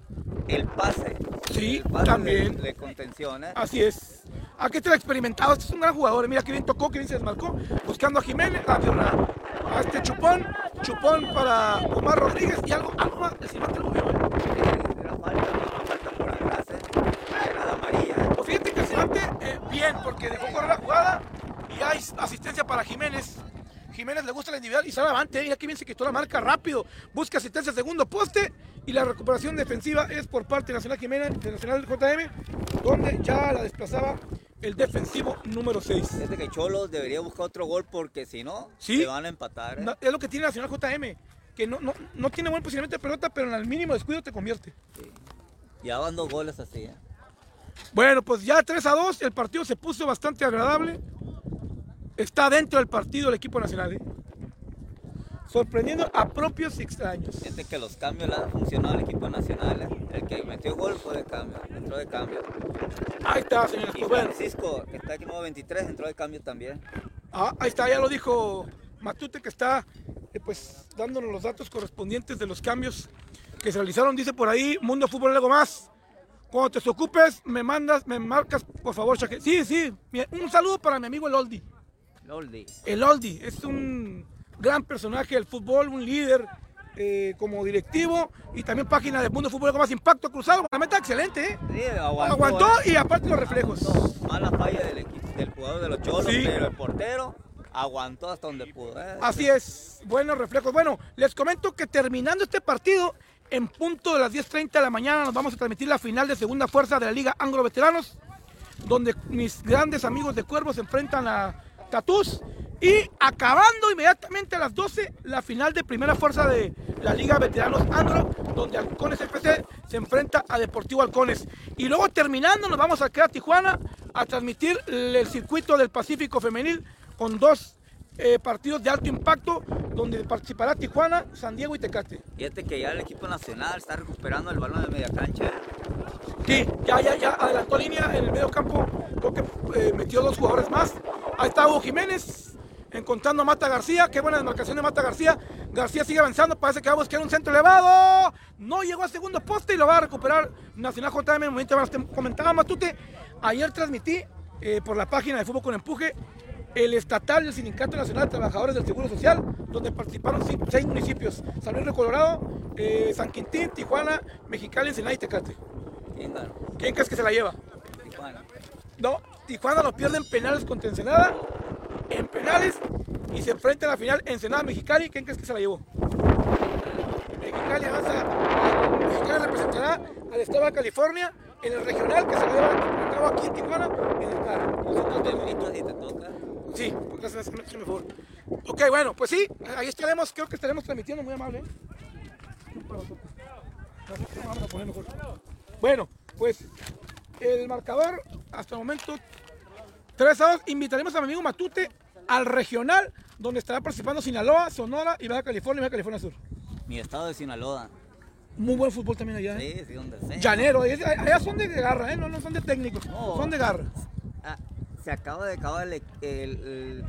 Speaker 2: El pase.
Speaker 1: Sí,
Speaker 2: el pase
Speaker 1: también.
Speaker 2: De, de contención, ¿eh?
Speaker 1: Así es. Aquí está el experimentado. Este es un gran jugador. Mira que bien tocó, que bien se desmarcó. Buscando a Jiménez, a, a este Chupón. Chupón para Omar Rodríguez. Y algo, algo más. El silbante lo movió, ¿eh? Pues fíjate que el silbante, eh, bien, porque dejó correr la jugada. Y hay asistencia para Jiménez. Jiménez le gusta la individual y sale avante. Mira que bien se quitó la marca rápido. Busca asistencia segundo poste. Y la recuperación defensiva es por parte de Nacional Jiménez, de Nacional JM, donde ya la desplazaba el defensivo número 6.
Speaker 2: Fíjate que Cholos debería buscar otro gol porque si no,
Speaker 1: Sí.
Speaker 2: se van a empatar. ¿eh?
Speaker 1: Es lo que tiene Nacional JM, que no, no, no tiene buen posicionamiento de pelota, pero en el mínimo descuido te convierte.
Speaker 2: Ya van dos goles así. ¿eh?
Speaker 1: Bueno, pues ya 3 a 2, el partido se puso bastante agradable. Está dentro del partido el equipo nacional, ¿eh? Sorprendiendo a propios y extraños.
Speaker 2: Fíjate que los cambios le han funcionado al equipo nacional. ¿eh? El que metió gol fue de cambio, entró de cambio.
Speaker 1: Ahí está, señores.
Speaker 2: Y
Speaker 1: Pues
Speaker 2: Francisco, que está aquí en 23, entró de cambio también.
Speaker 1: ah, ahí está, ya lo dijo Matute que está eh, pues dándonos los datos correspondientes de los cambios que se realizaron. Dice por ahí, Mundo Fútbol algo más. Cuando te ocupes, me mandas, me marcas, por favor, Chaque. Sí, sí. Un saludo para mi amigo el Oldi.
Speaker 2: Loldi.
Speaker 1: El Oldi es un gran personaje del fútbol, un líder eh, como directivo y también página de Mundo Fútbol con más impacto cruzado. La meta excelente, ¿eh?
Speaker 2: Sí, aguantó.
Speaker 1: Aguantó
Speaker 2: ¿eh?
Speaker 1: y aparte los reflejos.
Speaker 2: Aguantó. Mala falla del equipo, del jugador de los cholos,
Speaker 1: Sí.
Speaker 2: pero el portero aguantó hasta donde pudo. ¿eh?
Speaker 1: Así es, buenos reflejos. Bueno, les comento que terminando este partido, en punto de las 10.30 de la mañana nos vamos a transmitir la final de segunda fuerza de la Liga Anglo Veteranos, donde mis grandes amigos de Cuervos se enfrentan a Tatús. Y acabando inmediatamente a las 12, la final de primera fuerza de la Liga Veteranos Anglo, donde Halcones FC se enfrenta a Deportivo Halcones. Y luego terminando nos vamos a quedar a Tijuana a transmitir el circuito del Pacífico Femenil con dos eh, partidos de alto impacto donde participará Tijuana, San Diego y Tecate.
Speaker 2: Fíjate que ya el equipo nacional está recuperando el balón de media cancha.
Speaker 1: Sí, ya, ya, ya adelantó línea en el medio campo, creo que eh, metió dos jugadores más. Ahí está Hugo Jiménez encontrando a Mata García, qué buena demarcación de Mata García. García sigue avanzando, parece que va a buscar un centro elevado. No llegó al segundo poste y lo va a recuperar Nacional JM. En momento comentaba Matute, ayer transmití eh, por la página de Fútbol con Empuje el estatal del Sindicato Nacional de Trabajadores del Seguro Social, donde participaron seis municipios, San Luis de Colorado, eh, San Quintín, Tijuana, Mexicali, Ensenada y Tecate. ¿Quién crees que se la lleva?
Speaker 2: Tijuana.
Speaker 1: No, Tijuana lo pierde en penales contra Ensenada, en penales, y se enfrenta a la final Ensenada Mexicali. ¿Quién crees que se la llevó? Mexicali avanza, Mexicali representará al estado de California en el regional que se lo lleva a cabo aquí en Tijuana, en el carro. Sí, gracias, mejor. Ok, bueno, pues sí, ahí estaremos, creo que estaremos transmitiendo, muy amable. ¿eh? Bueno, pues el marcador hasta el momento 3 a 2. Invitaremos a mi amigo Matute al regional, donde estará participando Sinaloa, Sonora y Baja California y Baja California Sur.
Speaker 2: Mi estado de Sinaloa.
Speaker 1: Muy buen fútbol también allá. ¿eh?
Speaker 2: Sí, sí, donde sea.
Speaker 1: Llanero, allá son de garra, ¿eh? no, no son de técnicos,
Speaker 2: No.
Speaker 1: son de garra.
Speaker 2: Ah, se acaba de acabar el- el- el-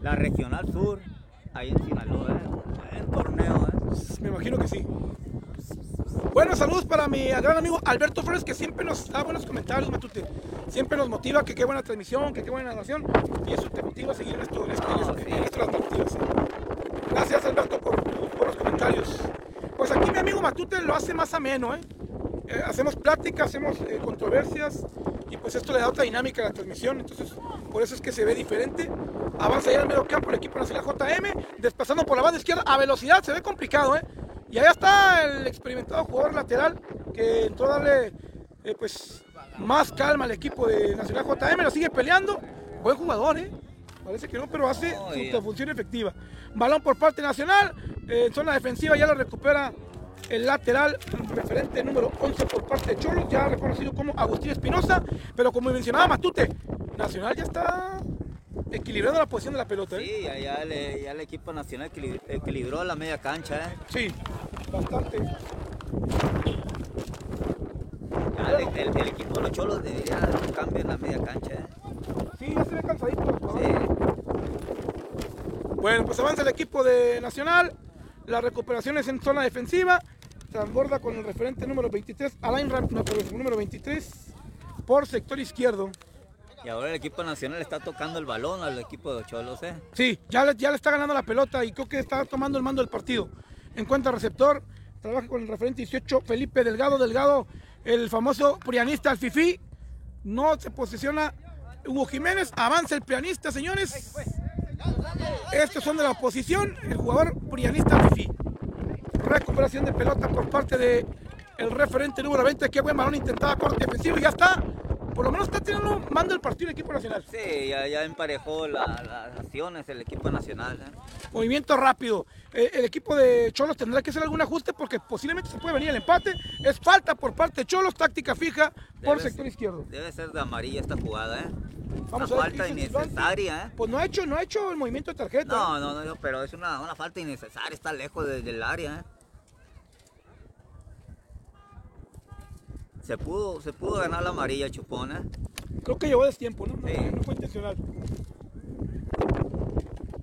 Speaker 2: la regional sur, ahí en Sinaloa. ¿eh? Buen torneo, ¿eh?
Speaker 1: Me imagino que sí. Bueno, saludos para mi gran amigo Alberto Flores, que siempre nos da buenos comentarios, Matute. Siempre nos motiva que qué buena transmisión, que qué buena narración. Y eso te motiva a seguir en esto, las. Gracias, Alberto, por, por los comentarios. Pues aquí mi amigo Matute lo hace más ameno, ¿eh? Eh, hacemos pláticas, hacemos eh, controversias y pues esto le da otra dinámica a la transmisión, entonces por eso es que se ve diferente. Avanza ya el medio campo el equipo nacional JM, desplazando por la banda izquierda a velocidad, se ve complicado, ¿eh? Y allá está el experimentado jugador lateral que entró a darle eh, pues más calma al equipo de Nacional JM, lo sigue peleando, buen jugador, ¿eh? Parece que no, pero hace su función efectiva. Balón por parte nacional, en zona defensiva ya lo recupera el lateral referente número 11 por parte de Cholos, ya reconocido como Agustín Espinosa, pero como mencionaba Matute, Nacional ya está equilibrando la posición de la pelota. ¿eh?
Speaker 2: Sí, ya, el, ya el equipo nacional equilib- equilibró la media cancha. ¿eh?
Speaker 1: Sí, bastante.
Speaker 2: Ya el, el- el equipo de los cholos debería dar un cambio en la media cancha. ¿eh?
Speaker 1: Sí, ya se ve cansadito. los
Speaker 2: Sí.
Speaker 1: Bueno, pues avanza el equipo de Nacional. La recuperación es en zona defensiva. Transborda con el referente número 23, Alain Ram, no, número 23, por sector izquierdo.
Speaker 2: Y ahora el equipo nacional está tocando el balón al equipo de los cholos. ¿eh?
Speaker 1: Sí, ya le, ya le está ganando la pelota y creo que está tomando el mando del partido. Encuentra receptor, trabaja con el referente 18, Felipe Delgado. Delgado, el famoso prianista, el Fifi. No se posiciona Hugo Jiménez, avanza el pianista, señores. Estos son de la oposición, el jugador prianista Fifi. Recuperación de pelota por parte de el referente número 20. Qué buen balón intentaba corte defensivo y ya está. Por lo menos está teniendo mando el partido el equipo nacional.
Speaker 2: Sí, ya, ya emparejó la- las acciones el equipo nacional. ¿eh?
Speaker 1: Movimiento rápido. Eh, el equipo de Cholos tendrá que hacer algún ajuste porque posiblemente se puede venir el empate. Es falta por parte de Cholos, táctica fija por
Speaker 2: Debe
Speaker 1: sector
Speaker 2: ser-
Speaker 1: izquierdo.
Speaker 2: Debe ser de amarilla esta jugada, ¿eh?
Speaker 1: Vamos
Speaker 2: una
Speaker 1: a ver qué
Speaker 2: falta innecesaria, ¿eh?
Speaker 1: Pues no ha hecho, no ha hecho el movimiento de tarjeta.
Speaker 2: No, no, no, no, pero es una, una falta innecesaria, está lejos de- del área, ¿eh? Se pudo, se pudo ganar la amarilla, Chupón, ¿eh?
Speaker 1: Creo que llevó destiempo, ¿no? No,
Speaker 2: Sí.
Speaker 1: no fue intencional.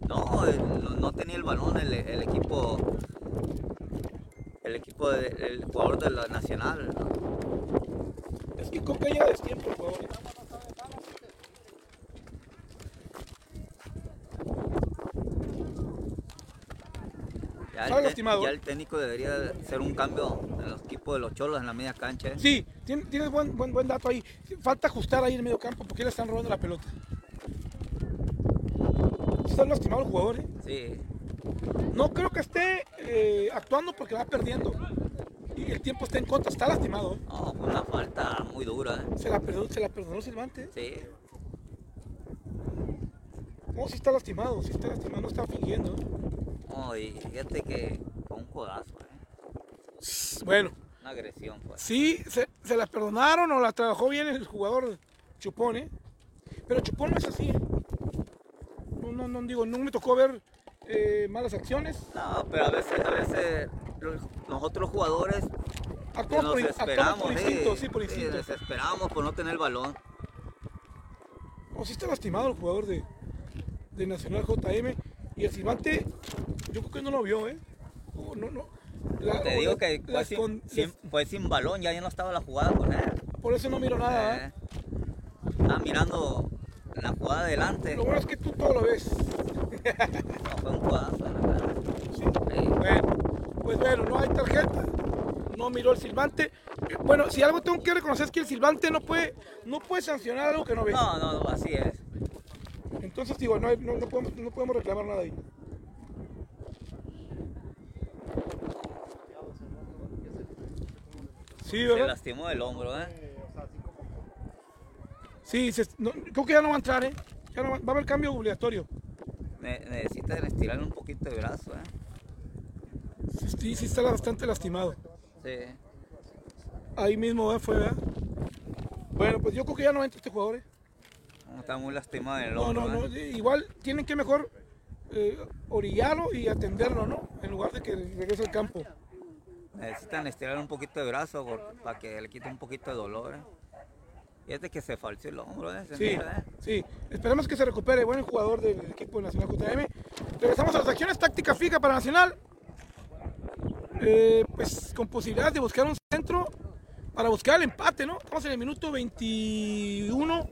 Speaker 2: No, el- no, no tenía el balón el, el equipo, el equipo, de- el jugador de la Nacional. ¿no?
Speaker 1: Es que creo que lleva destiempo, por favor.
Speaker 2: Ya, el,
Speaker 1: lastimado,
Speaker 2: ya el técnico debería hacer un cambio en los equipos de los cholos en la media cancha. ¿eh?
Speaker 1: Sí, tien- tienes buen, buen, buen dato ahí. Falta ajustar ahí en el medio campo porque le están robando la pelota. Está lastimado el jugador, ¿eh?
Speaker 2: Sí.
Speaker 1: No creo que esté eh, actuando porque va perdiendo. Y el tiempo está en contra, está lastimado.
Speaker 2: No, fue una falta muy dura. ¿eh?
Speaker 1: Se la perdonó, se la perdonó Silvante.
Speaker 2: Sí.
Speaker 1: No, sí está lastimado, sí está lastimado, no está fingiendo.
Speaker 2: No, y fíjate que fue un codazo, ¿eh?
Speaker 1: Bueno,
Speaker 2: Una agresión, pues.
Speaker 1: sí, se, se la perdonaron o la trabajó bien el jugador Chupón, ¿eh? Pero Chupón no es así, ¿eh? No, no, no, digo, no me tocó ver eh, malas acciones.
Speaker 2: No, pero a veces, a veces los- nosotros los jugadores
Speaker 1: Actuamos por,
Speaker 2: desesperamos,
Speaker 1: por instinto, sí, por
Speaker 2: sí,
Speaker 1: instinto.
Speaker 2: desesperamos por no tener el balón.
Speaker 1: O sí está lastimado el jugador de, de Nacional JM. Y el silbante, yo creo que no lo vio, ¿eh? No, no. La-
Speaker 2: Te digo
Speaker 1: la-
Speaker 2: que fue sin,
Speaker 1: con-
Speaker 2: sin- fue sin balón, ya, ya no estaba la jugada con él.
Speaker 1: Por eso no miro nada. ¿eh?
Speaker 2: Eh, Estaba mirando la jugada adelante.
Speaker 1: Lo bueno es que tú todo lo ves.
Speaker 2: No, fue un jugazo, la verdad.
Speaker 1: Sí.
Speaker 2: Sí.
Speaker 1: Bueno, pues bueno, no hay tarjeta. No miró el silbante. Bueno, si algo tengo que reconocer es que el silbante no puede, no puede sancionar algo que no ve.
Speaker 2: No, no, no, así es.
Speaker 1: Entonces digo, no, hay- no, no podemos, no podemos reclamar nada ahí. Sí,
Speaker 2: Se
Speaker 1: ¿verdad?
Speaker 2: lastimó el hombro, ¿eh?
Speaker 1: Sí, se- no, creo que ya no va a entrar, ¿eh? Ya no va, va a haber cambio obligatorio.
Speaker 2: Ne- necesitan estirarle un poquito de brazo, ¿eh?
Speaker 1: Sí, sí, sí está bastante lastimado.
Speaker 2: Sí.
Speaker 1: Ahí mismo ¿verdad? fue, ¿verdad? Bueno, pues yo creo que ya no entra este jugador, ¿eh?
Speaker 2: No, Está muy lastimado en el
Speaker 1: No,
Speaker 2: hombro,
Speaker 1: no, no.
Speaker 2: ¿eh?
Speaker 1: Igual tienen que mejor eh, orillarlo y atenderlo, ¿no? En lugar de que regrese al campo.
Speaker 2: Necesitan estirar un poquito de brazo por- para que le quite un poquito de dolor, ¿eh? Fíjate que se falció el hombro, ¿eh?
Speaker 1: Sí,
Speaker 2: mira, ¿eh?
Speaker 1: sí. Esperemos que se recupere. Buen jugador del equipo Nacional JM. Regresamos a las acciones. Táctica fija para Nacional. Eh, pues con posibilidades de buscar un centro para buscar el empate, ¿no? Estamos en el minuto 21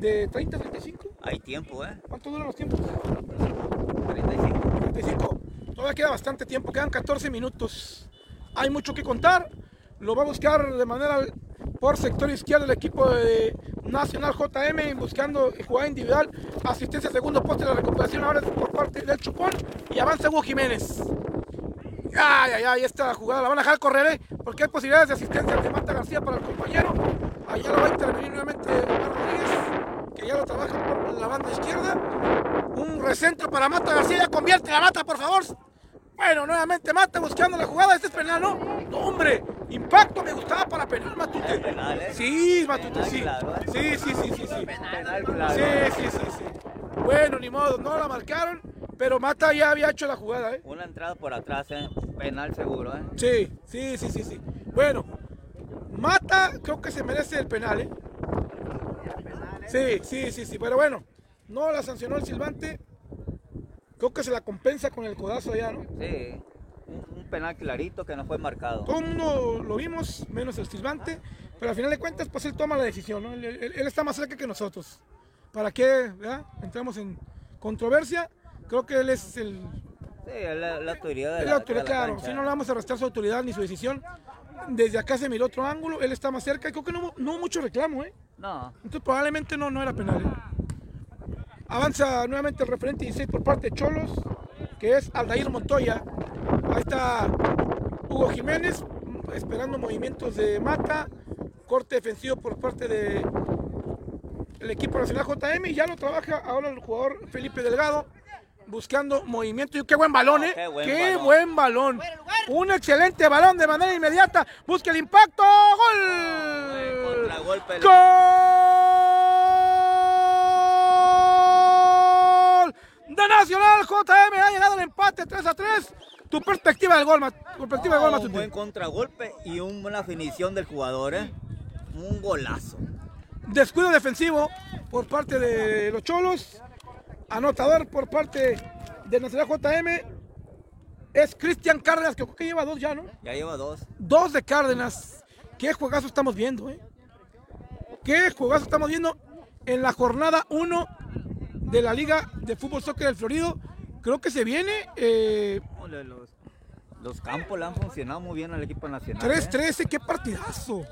Speaker 1: de 30-35.
Speaker 2: Hay tiempo, ¿eh?
Speaker 1: ¿Cuánto duran los tiempos?
Speaker 2: 35.
Speaker 1: 35. Todavía queda bastante tiempo, quedan 14 minutos. Hay mucho que contar. Lo va a buscar de manera por sector izquierdo el equipo de Nacional JM, buscando jugada individual, asistencia segundo poste, la recuperación ahora es por parte del Chupón y avanza Hugo Jiménez. Ay, ay, ay, esta jugada la van a dejar correr, ¿eh? porque hay posibilidades de asistencia de Mata García para el compañero. Allá lo va a intervenir nuevamente Omar Rodríguez, que ya lo trabaja por la banda izquierda. Un recentro para Mata García, convierte la Mata, por favor. Bueno, nuevamente Mata buscando la jugada, este es penal, ¿no? No, hombre, impacto me gustaba para penal, Matute.
Speaker 2: Penal, ¿eh?
Speaker 1: Sí, Matute, sí.
Speaker 2: claro, ¿eh?
Speaker 1: Sí, sí, sí, sí, sí.
Speaker 2: Penal, claro.
Speaker 1: Sí, sí, sí, sí. Bueno, ni modo, no la marcaron, pero Mata ya había hecho la jugada, ¿eh?
Speaker 2: Una entrada por atrás, ¿eh? Penal seguro, ¿eh?
Speaker 1: Sí, sí, sí, sí, sí. Bueno, Mata creo que se merece el penal, ¿eh? Sí, sí, sí, sí, pero bueno, no la sancionó el silbante. Creo que se la compensa con el codazo allá, ¿no?
Speaker 2: Sí. Un, un penal clarito que no fue marcado.
Speaker 1: Todo el mundo lo vimos, menos el silbante, pero al final de cuentas, pues él toma la decisión, ¿no? Él, él- él está más cerca que nosotros. ¿Para qué verdad? entramos en controversia? Creo que él es el,
Speaker 2: Sí, la, la autoridad de
Speaker 1: Es
Speaker 2: la,
Speaker 1: la autoridad,
Speaker 2: de la
Speaker 1: claro. Si no le vamos a restar su autoridad ni su decisión. Desde acá se miró otro ángulo, él está más cerca y creo que no, hubo- no hubo mucho reclamo, ¿eh?
Speaker 2: No,
Speaker 1: Entonces probablemente no, no era penal. ¿eh? Avanza nuevamente el referente 16 por parte de Cholos, que es Aldair Montoya. Ahí está Hugo Jiménez, esperando movimientos de Mata. Corte defensivo por parte de el equipo nacional JM y ya lo trabaja ahora el jugador Felipe Delgado buscando movimiento. Y qué buen balón, ¿eh?
Speaker 2: qué buen
Speaker 1: qué
Speaker 2: balón.
Speaker 1: buen balón. Un excelente balón de manera inmediata. Busca el impacto. ¡Gol!
Speaker 2: contragolpe.
Speaker 1: ¡Gol! De Nacional JM ha llegado el empate 3 a 3. Tu perspectiva del gol, perspectiva del gol,
Speaker 2: un buen contragolpe y una buena definición del jugador, ¿eh? Un golazo.
Speaker 1: Descuido defensivo por parte de los Cholos. Anotador por parte de Nacional JM. Es Cristian Cárdenas, que creo que lleva dos ya, ¿no?
Speaker 2: Ya lleva dos.
Speaker 1: Dos de Cárdenas. Qué juegazo estamos viendo, ¿eh? Qué juegazo estamos viendo en la jornada 1 de la Liga de Fútbol Soccer del Florido. Creo que se viene eh,
Speaker 2: Los, los campos le han funcionado muy bien al equipo nacional. ¿eh?
Speaker 1: 3-13. Qué partidazo.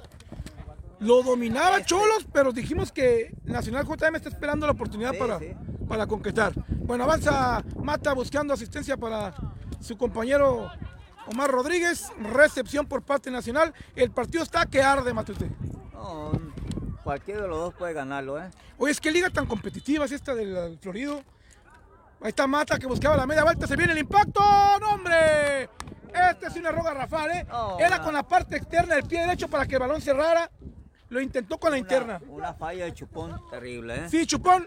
Speaker 1: Lo dominaba Cholos, pero dijimos que Nacional JM está esperando la oportunidad
Speaker 2: Sí,
Speaker 1: para,
Speaker 2: sí.
Speaker 1: para concretar. Bueno, avanza Mata buscando asistencia para su compañero Omar Rodríguez. Recepción por parte nacional. El partido está que arde, Matute.
Speaker 2: No, cualquiera de los dos puede ganarlo, ¿eh?
Speaker 1: Oye, es que liga tan competitiva es esta del Florido. Ahí está Mata que buscaba la media vuelta. Se viene el impacto. ¡No, hombre! Este es un error garrafal, ¿eh? Era con la parte externa del pie derecho para que el balón cerrara. Lo intentó con la interna.
Speaker 2: Una, falla de chupón terrible, ¿eh?
Speaker 1: Sí, Chupón.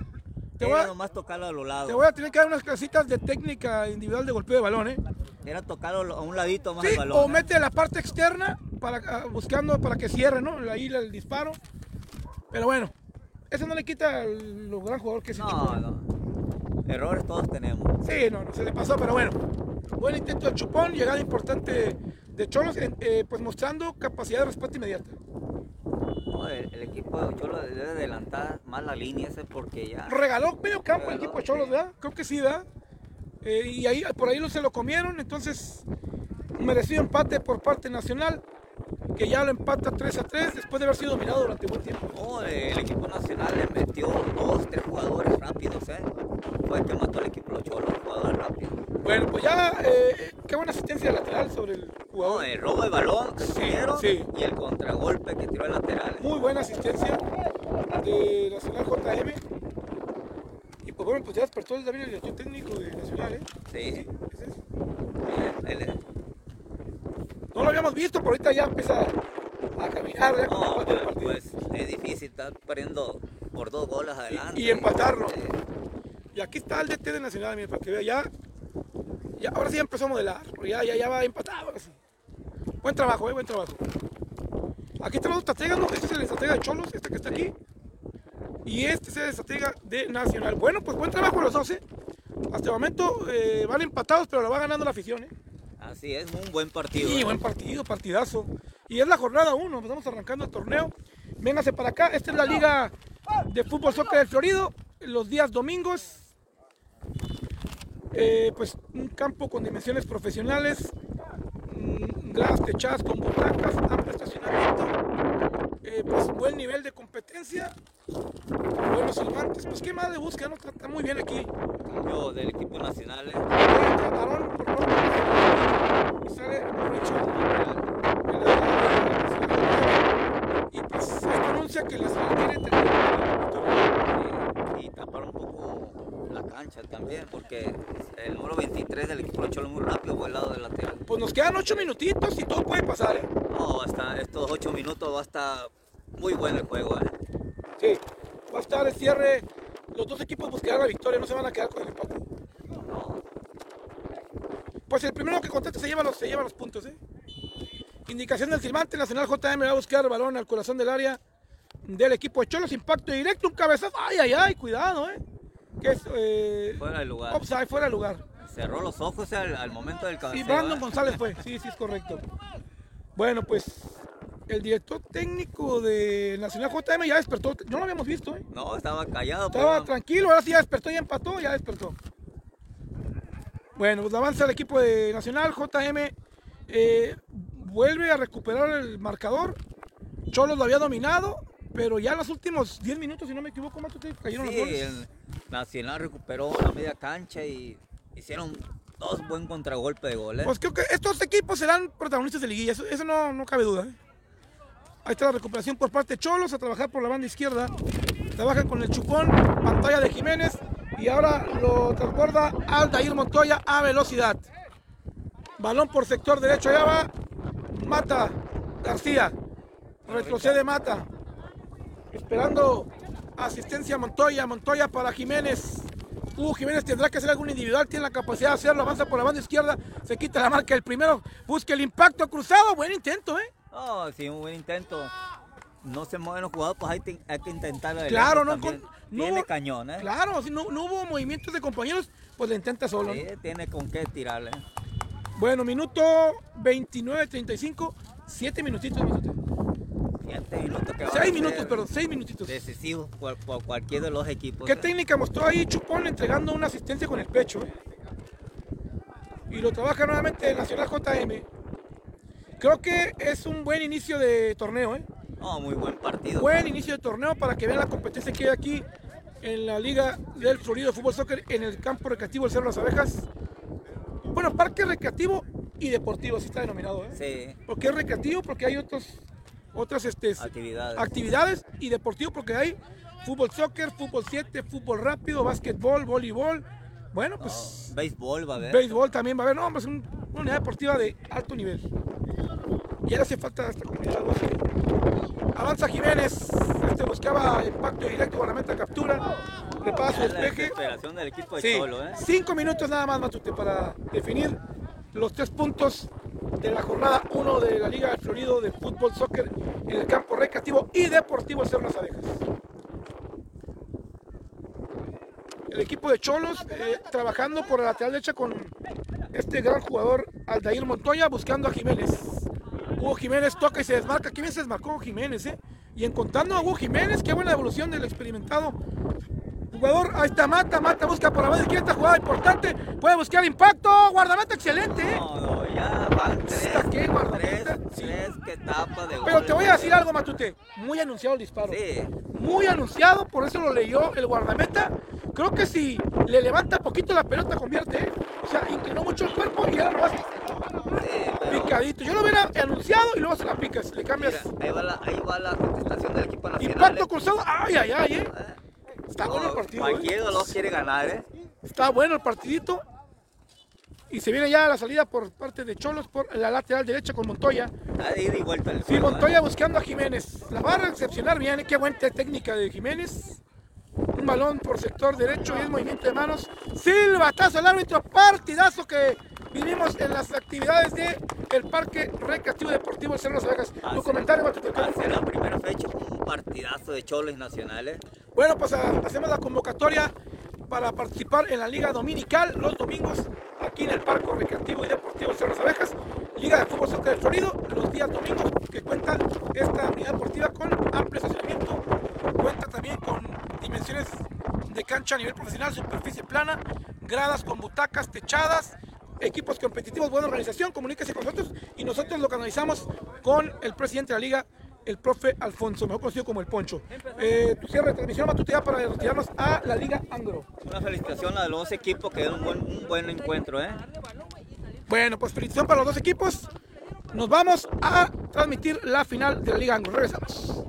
Speaker 1: Te voy, a,
Speaker 2: nomás tocarlo a los lados.
Speaker 1: te voy a tener que dar unas clasitas de técnica individual de golpeo de balón, ¿eh?
Speaker 2: Era tocarlo a un ladito más
Speaker 1: Sí,
Speaker 2: el balón.
Speaker 1: o
Speaker 2: ¿eh?
Speaker 1: mete la parte externa para, ah, buscando para que cierre, ¿no? Ahí el disparo. Pero bueno, eso no le quita lo gran jugador que es
Speaker 2: No,
Speaker 1: Chupón.
Speaker 2: no. Errores todos tenemos.
Speaker 1: Sí, no, no se le pasó, pero bueno. Buen intento de Chupón, llegada importante de Cholos, eh, pues mostrando capacidad de respuesta inmediata.
Speaker 2: No, el, el equipo de Cholo debe adelantar más la línea ese porque ya.
Speaker 1: Regaló medio campo el equipo de Cholos,
Speaker 2: sí.
Speaker 1: ¿verdad? Creo que sí, ¿verdad? Eh, y ahí, por ahí lo, se lo comieron, entonces merecido empate por parte nacional, que ya lo empata 3 a 3 después de haber sido dominado durante buen tiempo.
Speaker 2: No, el equipo nacional le metió dos, tres jugadores rápidos, ¿eh? Fue el que mató al equipo de los Cholos, jugadores rápidos.
Speaker 1: Bueno, pues ya, eh, qué buena asistencia lateral sobre el
Speaker 2: No,
Speaker 1: jugador.
Speaker 2: el robo de balón que tuvieron
Speaker 1: sí.
Speaker 2: y el contragolpe que tiró el lateral.
Speaker 1: Muy buena asistencia de Nacional JM. Y pues bueno, pues ya despertó el David el director técnico de Nacional, ¿eh?
Speaker 2: Sí,
Speaker 1: es.
Speaker 2: él- él-
Speaker 1: No lo habíamos visto, pero ahorita ya empieza a caminar ya
Speaker 2: no,
Speaker 1: partido.
Speaker 2: pues es difícil estar perdiendo por dos goles adelante.
Speaker 1: y empatarlo. Y aquí está el DT de Nacional, mira, para que vea ya. ya ahora sí empezó a modelar, ya, ya, ya va empatado. Buen trabajo, eh, buen trabajo. Aquí están los estrategas, ¿no? Este es el estratega de Cholos, este que está aquí. Y este es el estratega de Nacional. Bueno, pues buen trabajo los dos, ¿eh? Hasta el momento eh, van empatados, pero lo va ganando la afición, ¿eh?
Speaker 2: así es, un buen partido.
Speaker 1: Sí,
Speaker 2: ¿eh?
Speaker 1: buen partido, partidazo. Y es la jornada 1, estamos arrancando el torneo. Véngase para acá, esta es la liga de fútbol soccer del Florido, los días domingos. Eh, pues un campo con dimensiones profesionales, gradas techadas con butacas, amplio estacionamiento, eh, pues buen nivel de competencia, buenos silbantes, pues qué más de búsqueda, ¿no? está, muy bien aquí.
Speaker 2: Yo del equipo nacional. ¿eh?
Speaker 1: Entra varón por parte y sale Richard. Y pues esto anuncia que les quiere tener
Speaker 2: y, y tapar un poco la cancha también, porque el número 23 del equipo de Cholo es muy rápido por el lado del lateral.
Speaker 1: Pues nos quedan ocho minutitos y todo puede pasar, ¿eh?
Speaker 2: No, hasta estos 8 minutos va a estar muy bueno el juego. ¿eh?
Speaker 1: Sí, va a estar el cierre. Los dos equipos buscarán la victoria, no se van a quedar con el empate.
Speaker 2: No,
Speaker 1: Pues el primero que conteste se lleva los, se lleva los puntos, ¿eh? Indicación del silbante, Nacional JM va a buscar el balón al corazón del área del equipo de Cholos, impacto directo, un cabezazo. Ay, ay, ay, cuidado, ¿eh? Que es eh,
Speaker 2: fuera de lugar.
Speaker 1: fuera de lugar.
Speaker 2: Cerró los ojos al, al momento del
Speaker 1: Y
Speaker 2: cabeceo.
Speaker 1: Brandon
Speaker 2: ¿eh?
Speaker 1: González fue, sí, sí es correcto. Bueno, pues el director técnico de Nacional JM ya despertó, no lo habíamos visto, ¿eh?
Speaker 2: No, estaba callado.
Speaker 1: Estaba
Speaker 2: pero-
Speaker 1: tranquilo, ahora sí ya despertó, ya empató, ya despertó. Bueno, pues avanza el equipo de Nacional, JM eh, vuelve a recuperar el marcador. Cholos lo había dominado, pero ya en los últimos 10 minutos, si no me equivoco, Mato, te cayeron los
Speaker 2: Sí,
Speaker 1: goles.
Speaker 2: el Nacional recuperó la media cancha y hicieron dos buen contragolpe de gol. ¿eh?
Speaker 1: Pues creo que estos equipos serán protagonistas de liguilla, eso, eso no, no cabe duda. ¿eh? Ahí está la recuperación por parte de Cholos, a trabajar por la banda izquierda. Trabajan con el chupón, pantalla de Jiménez y ahora lo transborda Aldair Montoya a velocidad. Balón por sector derecho, allá va Mata García. Retrocede Mata. Esperando asistencia a Montoya, Montoya para Jiménez. Uh, Jiménez tendrá que hacer algún individual, tiene la capacidad de hacerlo, avanza por la banda izquierda, se quita la marca el primero, busca el impacto cruzado, buen intento, ¿eh?
Speaker 2: No, sí, un buen intento. No se mueven los jugadores, pues hay, hay que intentar adelante
Speaker 1: Claro, no, con- no
Speaker 2: Tiene
Speaker 1: hubo-
Speaker 2: cañón, ¿eh?
Speaker 1: Claro, si no, no hubo movimientos de compañeros, pues le intenta solo. ¿no?
Speaker 2: Sí, tiene con qué tirarle.
Speaker 1: Bueno, minuto 29-35, 7 minutitos. minutitos.
Speaker 2: Siete minutos que van a
Speaker 1: 6
Speaker 2: ser
Speaker 1: minutos, perdón, 6 minutitos.
Speaker 2: Decisivos por, por cualquier de los equipos.
Speaker 1: ¿Qué técnica mostró ahí Chupón entregando una asistencia con el pecho? eh? Y lo trabaja nuevamente el Nacional JM. Creo que es un buen inicio de torneo, ¿eh?
Speaker 2: No, muy buen partido.
Speaker 1: Buen inicio de torneo para que vean la competencia que hay aquí en la Liga del Florido de Fútbol Soccer en el campo recreativo del Cerro Las Abejas. Bueno, parque recreativo y deportivo, así está denominado. ¿eh?
Speaker 2: Sí,
Speaker 1: ¿Por qué es recreativo? Porque hay otros, otras este,
Speaker 2: actividades.
Speaker 1: actividades y deportivo porque hay fútbol soccer, fútbol 7, fútbol rápido, básquetbol, voleibol. Bueno, pues
Speaker 2: Béisbol va a haber.
Speaker 1: béisbol también va a haber. No, un- una unidad deportiva de alto nivel. Y ahora hace falta esta comunidad. Avanza Jiménez, este buscaba impacto directo, captura, su
Speaker 2: Es la
Speaker 1: despeje.
Speaker 2: desesperación del equipo de
Speaker 1: Sí,
Speaker 2: ¿eh?
Speaker 1: cinco minutos nada más, Matute, para definir los tres puntos de la jornada 1 de la Liga del Florido de Fútbol Soccer en el campo recreativo y deportivo Cerro Las Abejas. El equipo de Cholos eh, trabajando por la lateral derecha con este gran jugador Aldair Montoya buscando a Jiménez. Hugo Jiménez toca y se desmarca. ¿Quién se desmarcó Jiménez? Eh? Y encontrando a Hugo Jiménez, qué buena evolución del experimentado jugador. Ahí está Mata, Mata busca por la banda izquierda, jugada importante. Puede buscar impacto. Guardameta excelente. ¿eh?
Speaker 2: No, no, ya van tres,
Speaker 1: ¿Está qué,
Speaker 2: tres,
Speaker 1: guardameta? Sí.
Speaker 2: tres que tapa de
Speaker 1: Pero te voy a decir algo, Matute. Muy anunciado el disparo.
Speaker 2: Sí,
Speaker 1: Muy anunciado, por eso lo leyó el guardameta. Creo que si le levanta poquito la pelota, convierte. ¿eh? O sea, inclinó mucho el cuerpo y ahora nomás
Speaker 2: sí, pero
Speaker 1: picadito. Yo lo hubiera anunciado y luego se la picas. Le cambias
Speaker 2: mira, ahí va la, ahí va la contestación del equipo nacional.
Speaker 1: impacto
Speaker 2: ¿eh?
Speaker 1: cruzado. Ay, ay, ay, eh.
Speaker 2: Eh,
Speaker 1: Está
Speaker 2: no,
Speaker 1: bueno el partido. ¿eh?
Speaker 2: Cualquiera los quiere ganar, ¿eh?
Speaker 1: Está bueno el partidito. Y se viene ya la salida por parte de Cholos por la lateral derecha con Montoya.
Speaker 2: De y vuelta el
Speaker 1: Sí,
Speaker 2: juego, ¿eh?
Speaker 1: Montoya buscando a Jiménez. La va a recepcionar bien. ¿eh? Qué buena técnica de Jiménez. Un balón por sector derecho y el movimiento de manos. Silbatazo el árbitro. Partidazo que vivimos en las actividades de el Parque Recreativo Deportivo Cerro Las Vegas. Tu comentario.
Speaker 2: Hacia la primera fecha, un partidazo de Cholos Nacionales.
Speaker 1: Bueno, pues hacemos la convocatoria para participar en la Liga Dominical los domingos aquí en el Parque Recreativo y Deportivo Cerro Abejas. Liga de Fútbol Soccer del Florido, los días domingos que cuenta esta unidad deportiva con amplio estacionamiento, cuenta también con dimensiones de cancha a nivel profesional, superficie plana, gradas con butacas techadas, equipos competitivos, buena organización, comuníquese con nosotros y nosotros lo canalizamos con el presidente de la liga, el profe Alfonso, mejor conocido como el Poncho. Eh, tu cierre de transmisión matutea para retirarnos a la liga Anglo.
Speaker 2: Una felicitación a los dos equipos que dieron un buen, un buen encuentro, ¿eh?
Speaker 1: Bueno, pues felicitación para los dos equipos. Nos vamos a transmitir la final de la liga Anglo. Regresamos.